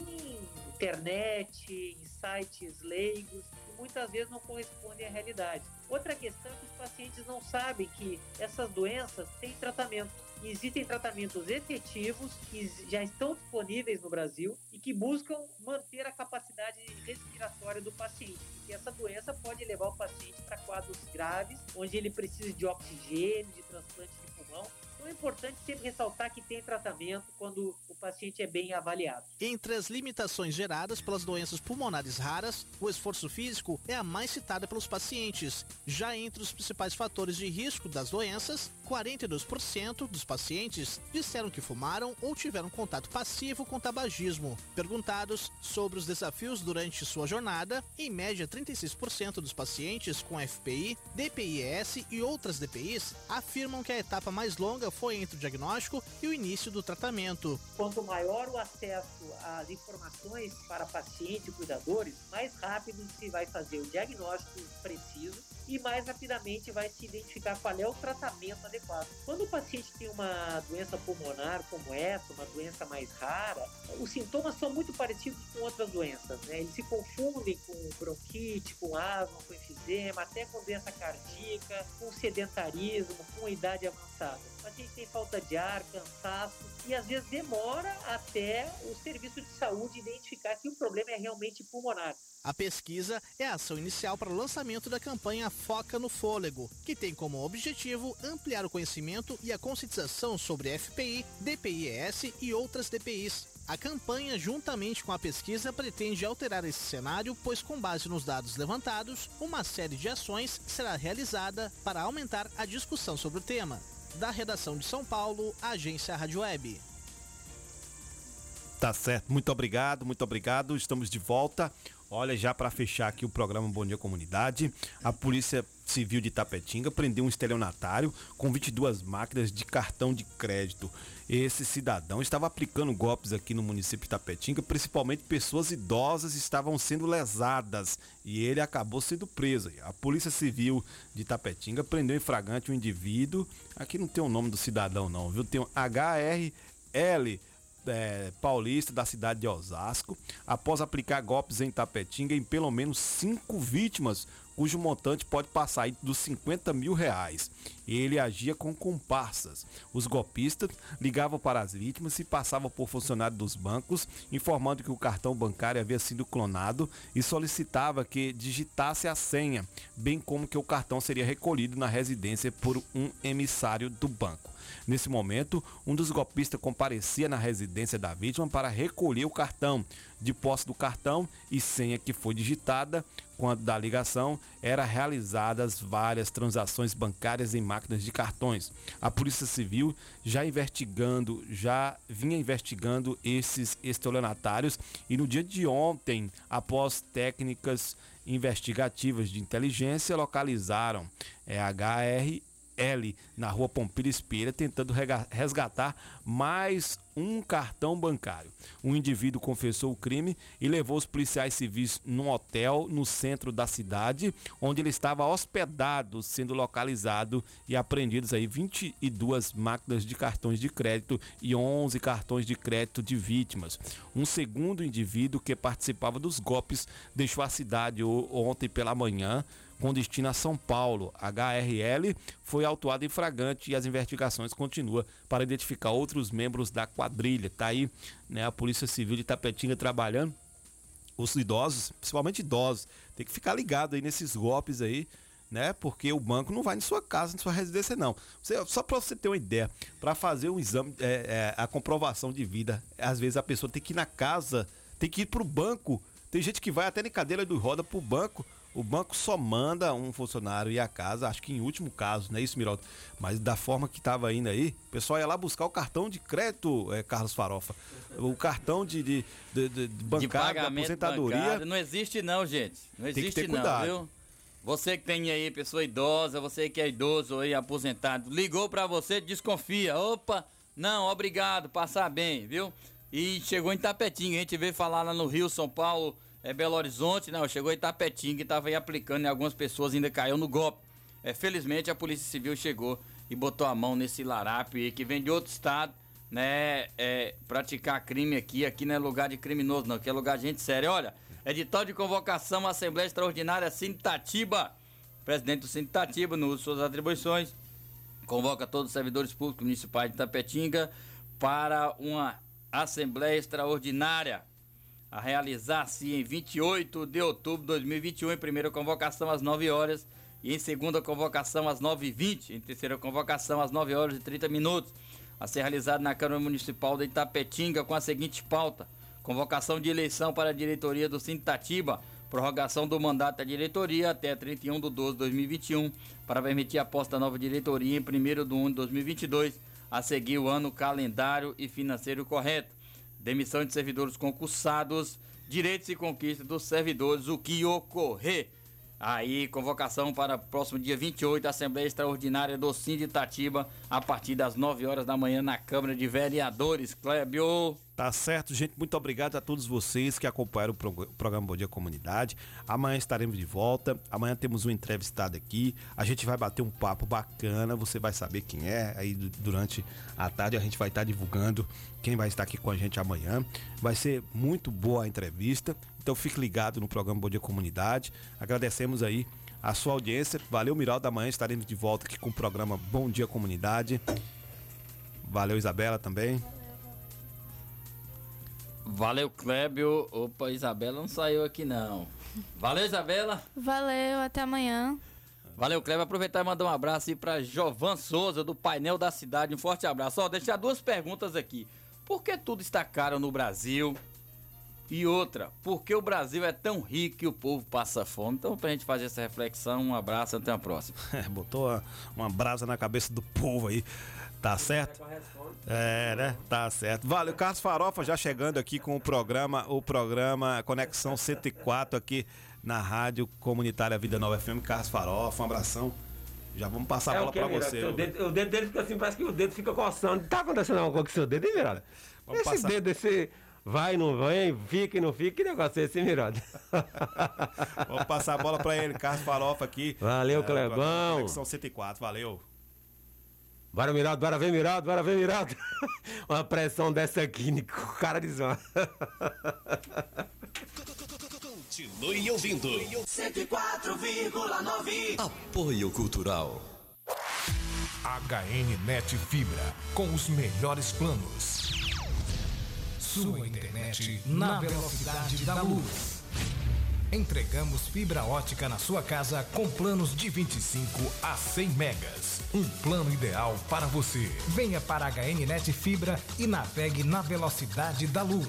[SPEAKER 20] internet, em sites leigos, e muitas vezes não correspondem à realidade. Outra questão é que os pacientes não sabem que essas doenças têm tratamento. Existem tratamentos efetivos que já estão disponíveis no Brasil e que buscam manter a capacidade respiratória do paciente. Porque essa doença pode levar o paciente para quadros graves, onde ele precisa de oxigênio, de transplante. É importante sempre ressaltar que tem tratamento quando o paciente é bem avaliado.
[SPEAKER 19] Entre as limitações geradas pelas doenças pulmonares raras, o esforço físico é a mais citada pelos pacientes. Já entre os principais fatores de risco das doenças, 42% dos pacientes disseram que fumaram ou tiveram contato passivo com tabagismo. Perguntados sobre os desafios durante sua jornada, em média 36% dos pacientes com FPI, DPIS e outras DPIs afirmam que a etapa mais longa foi entre o diagnóstico e o início do tratamento.
[SPEAKER 20] Quanto maior o acesso às informações para pacientes e cuidadores, mais rápido se vai fazer o diagnóstico preciso e mais rapidamente vai se identificar qual é o tratamento adequado. Quando o paciente tem uma doença pulmonar como essa, uma doença mais rara, os sintomas são muito parecidos com outras doenças, né? Eles se confundem com bronquite, com asma, com enfisema, até com doença cardíaca, com sedentarismo, com idade avançada. O paciente tem falta de ar, cansaço e às vezes demora até o serviço de saúde identificar que o problema é realmente pulmonar.
[SPEAKER 19] A pesquisa é a ação inicial para o lançamento da campanha Foca no Fôlego, que tem como objetivo ampliar o conhecimento e a conscientização sobre FPI, DPIES e outras DPIs. A campanha, juntamente com a pesquisa, pretende alterar esse cenário, pois, com base nos dados levantados, uma série de ações será realizada para aumentar a discussão sobre o tema. Da redação de São Paulo, Agência Rádio Web.
[SPEAKER 1] Tá certo, muito obrigado, muito obrigado. Estamos de volta. Olha, já para fechar aqui o programa Bom Dia Comunidade, a Polícia Civil de Tapetinga prendeu um estelionatário com 22 máquinas de cartão de crédito. Esse cidadão estava aplicando golpes aqui no município de Tapetinga, principalmente pessoas idosas estavam sendo lesadas e ele acabou sendo preso. A Polícia Civil de Tapetinga prendeu em flagrante um indivíduo, aqui não tem o nome do cidadão não, viu? Tem um HRL é, paulista da cidade de Osasco, após aplicar golpes em Tapetinga em pelo menos cinco vítimas, cujo montante pode passar dos 50 mil reais. Ele agia com comparsas. Os golpistas ligavam para as vítimas e passavam por funcionário dos bancos, informando que o cartão bancário havia sido clonado e solicitava que digitasse a senha, bem como que o cartão seria recolhido na residência por um emissário do banco. Nesse momento, um dos golpistas comparecia na residência da vítima para recolher o cartão. De posse do cartão e senha que foi digitada, quando da ligação, eram realizadas várias transações bancárias em máquinas de cartões. A Polícia Civil já investigando, já vinha investigando esses estelionatários e no dia de ontem, após técnicas investigativas de inteligência, localizaram é, HR L na rua Pompilho Espelha, tentando resgatar mais um cartão bancário. Um indivíduo confessou o crime e levou os policiais civis num hotel no centro da cidade, onde ele estava hospedado, sendo localizado e apreendidos aí 22 máquinas de cartões de crédito e 11 cartões de crédito de vítimas. Um segundo indivíduo que participava dos golpes deixou a cidade ontem pela manhã com destino a São Paulo. HRL foi autuado em flagrante e as investigações continuam para identificar outros membros da quadrilha. Tá aí, né, a Polícia Civil de Tapetinga trabalhando. Os idosos, principalmente idosos, tem que ficar ligado aí nesses golpes aí, né? Porque o banco não vai na sua casa, na sua residência, não. Você, só para você ter uma ideia, para fazer um exame, é, é, a comprovação de vida, às vezes a pessoa tem que ir na casa, tem que ir para o banco. Tem gente que vai até na cadeira do roda para o banco o banco só manda um funcionário ir à casa, acho que em último caso, não é isso, Miraldo? Mas da forma que estava indo aí, o pessoal ia lá buscar o cartão de crédito, é, Carlos Farofa. O cartão de, de, de, de, de bancário, de aposentadoria. Bancário.
[SPEAKER 3] Não existe não, gente. Não existe não, cuidado. viu? Você que tem aí pessoa idosa, você que é idoso aí, aposentado, ligou para você, desconfia. Opa, não, obrigado, passar bem, viu? E chegou em Tapetinho, a gente veio falar lá no Rio, São Paulo, é Belo Horizonte, não, chegou Itapetinga e estava aí aplicando e algumas pessoas ainda caiu no golpe. É, felizmente a Polícia Civil chegou e botou a mão nesse larápio que vem de outro estado, né, é, praticar crime aqui, aqui não é lugar de criminoso não, aqui é lugar de gente séria. Olha, edital de convocação à Assembleia Extraordinária Sintatiba, presidente do Sintatiba, no uso de suas atribuições, convoca todos os servidores públicos municipais de Itapetinga para uma Assembleia Extraordinária a realizar-se em 28 de outubro de 2021, em primeira convocação às 9 horas e em segunda convocação às 9h20, em terceira convocação às 9 horas e 30 minutos, a ser realizado na Câmara Municipal de Itapetinga com a seguinte pauta: convocação de eleição para a diretoria do Sintatiba, prorrogação do mandato da diretoria até 31 de 12 de 2021, para permitir a posta da nova diretoria em 1 de 1 de 2022, a seguir o ano calendário e financeiro correto demissão de servidores concursados, direitos e conquistas dos servidores, o que ocorrer. Aí, convocação para próximo dia 28, Assembleia Extraordinária do Sim de Itatiba, a partir das 9 horas da manhã na Câmara de Vereadores. Clébio.
[SPEAKER 1] Tá certo, gente. Muito obrigado a todos vocês que acompanharam o, prog o programa Bom Dia Comunidade. Amanhã estaremos de volta. Amanhã temos um entrevistado aqui. A gente vai bater um papo bacana. Você vai saber quem é. Aí durante a tarde a gente vai estar divulgando quem vai estar aqui com a gente amanhã. Vai ser muito boa a entrevista. Então fique ligado no programa Bom Dia Comunidade. Agradecemos aí a sua audiência. Valeu, Miral da Manhã. Estaremos de volta aqui com o programa Bom Dia Comunidade. Valeu, Isabela também.
[SPEAKER 3] Valeu, Clébio. Opa, Isabela não saiu aqui não. Valeu, Isabela.
[SPEAKER 2] Valeu, até amanhã.
[SPEAKER 3] Valeu, Clébio. Aproveitar e mandar um abraço aí para Jovan Souza, do Painel da Cidade. Um forte abraço. Ó, deixar duas perguntas aqui. Por que tudo está caro no Brasil? E outra, por que o Brasil é tão rico que o povo passa fome? Então, pra gente fazer essa reflexão, um abraço, até a próxima.
[SPEAKER 1] Botou uma, uma brasa na cabeça do povo aí. Tá certo? É, né? Tá certo. Valeu, Carlos Farofa já chegando aqui com o programa, o programa Conexão 104 aqui na Rádio Comunitária Vida Nova FM. Carlos Farofa, um abração. Já vamos passar a
[SPEAKER 21] É
[SPEAKER 1] bola
[SPEAKER 21] que,
[SPEAKER 1] pra
[SPEAKER 21] Mirada?
[SPEAKER 1] você.
[SPEAKER 21] O dedo, o dedo dele fica assim, parece que o dedo fica coçando. Tá acontecendo alguma coisa com o seu dedo, hein, Mirada?
[SPEAKER 1] Vamos
[SPEAKER 21] Esse
[SPEAKER 1] passar.
[SPEAKER 21] dedo, esse vai, não vem, fica e não fica, que negócio é esse, hein, Mirada?
[SPEAKER 1] Vamos passar a bola pra ele, Carlos Farofa aqui.
[SPEAKER 21] Valeu,
[SPEAKER 1] É,
[SPEAKER 21] Clebão.
[SPEAKER 1] Conexão 104, valeu.
[SPEAKER 21] Bora, Mirado, bora ver, Mirado, bora ver, Mirado. Uma pressão dessa aqui, Nico, o cara desvã.
[SPEAKER 18] Continue ouvindo.
[SPEAKER 13] 104,9.
[SPEAKER 22] Apoio Cultural.
[SPEAKER 8] HN Net Fibra, com os melhores planos. Sua internet na velocidade da luz. Entregamos fibra ótica na sua casa com planos de 25 a 100 megas. Um plano ideal para você. Venha para a HN Net Fibra e navegue na velocidade da luz.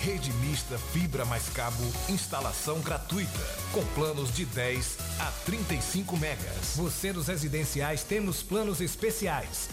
[SPEAKER 8] Rede mista fibra mais cabo, instalação gratuita, com planos de 10 a 35 megas. Você dos residenciais temos planos especiais.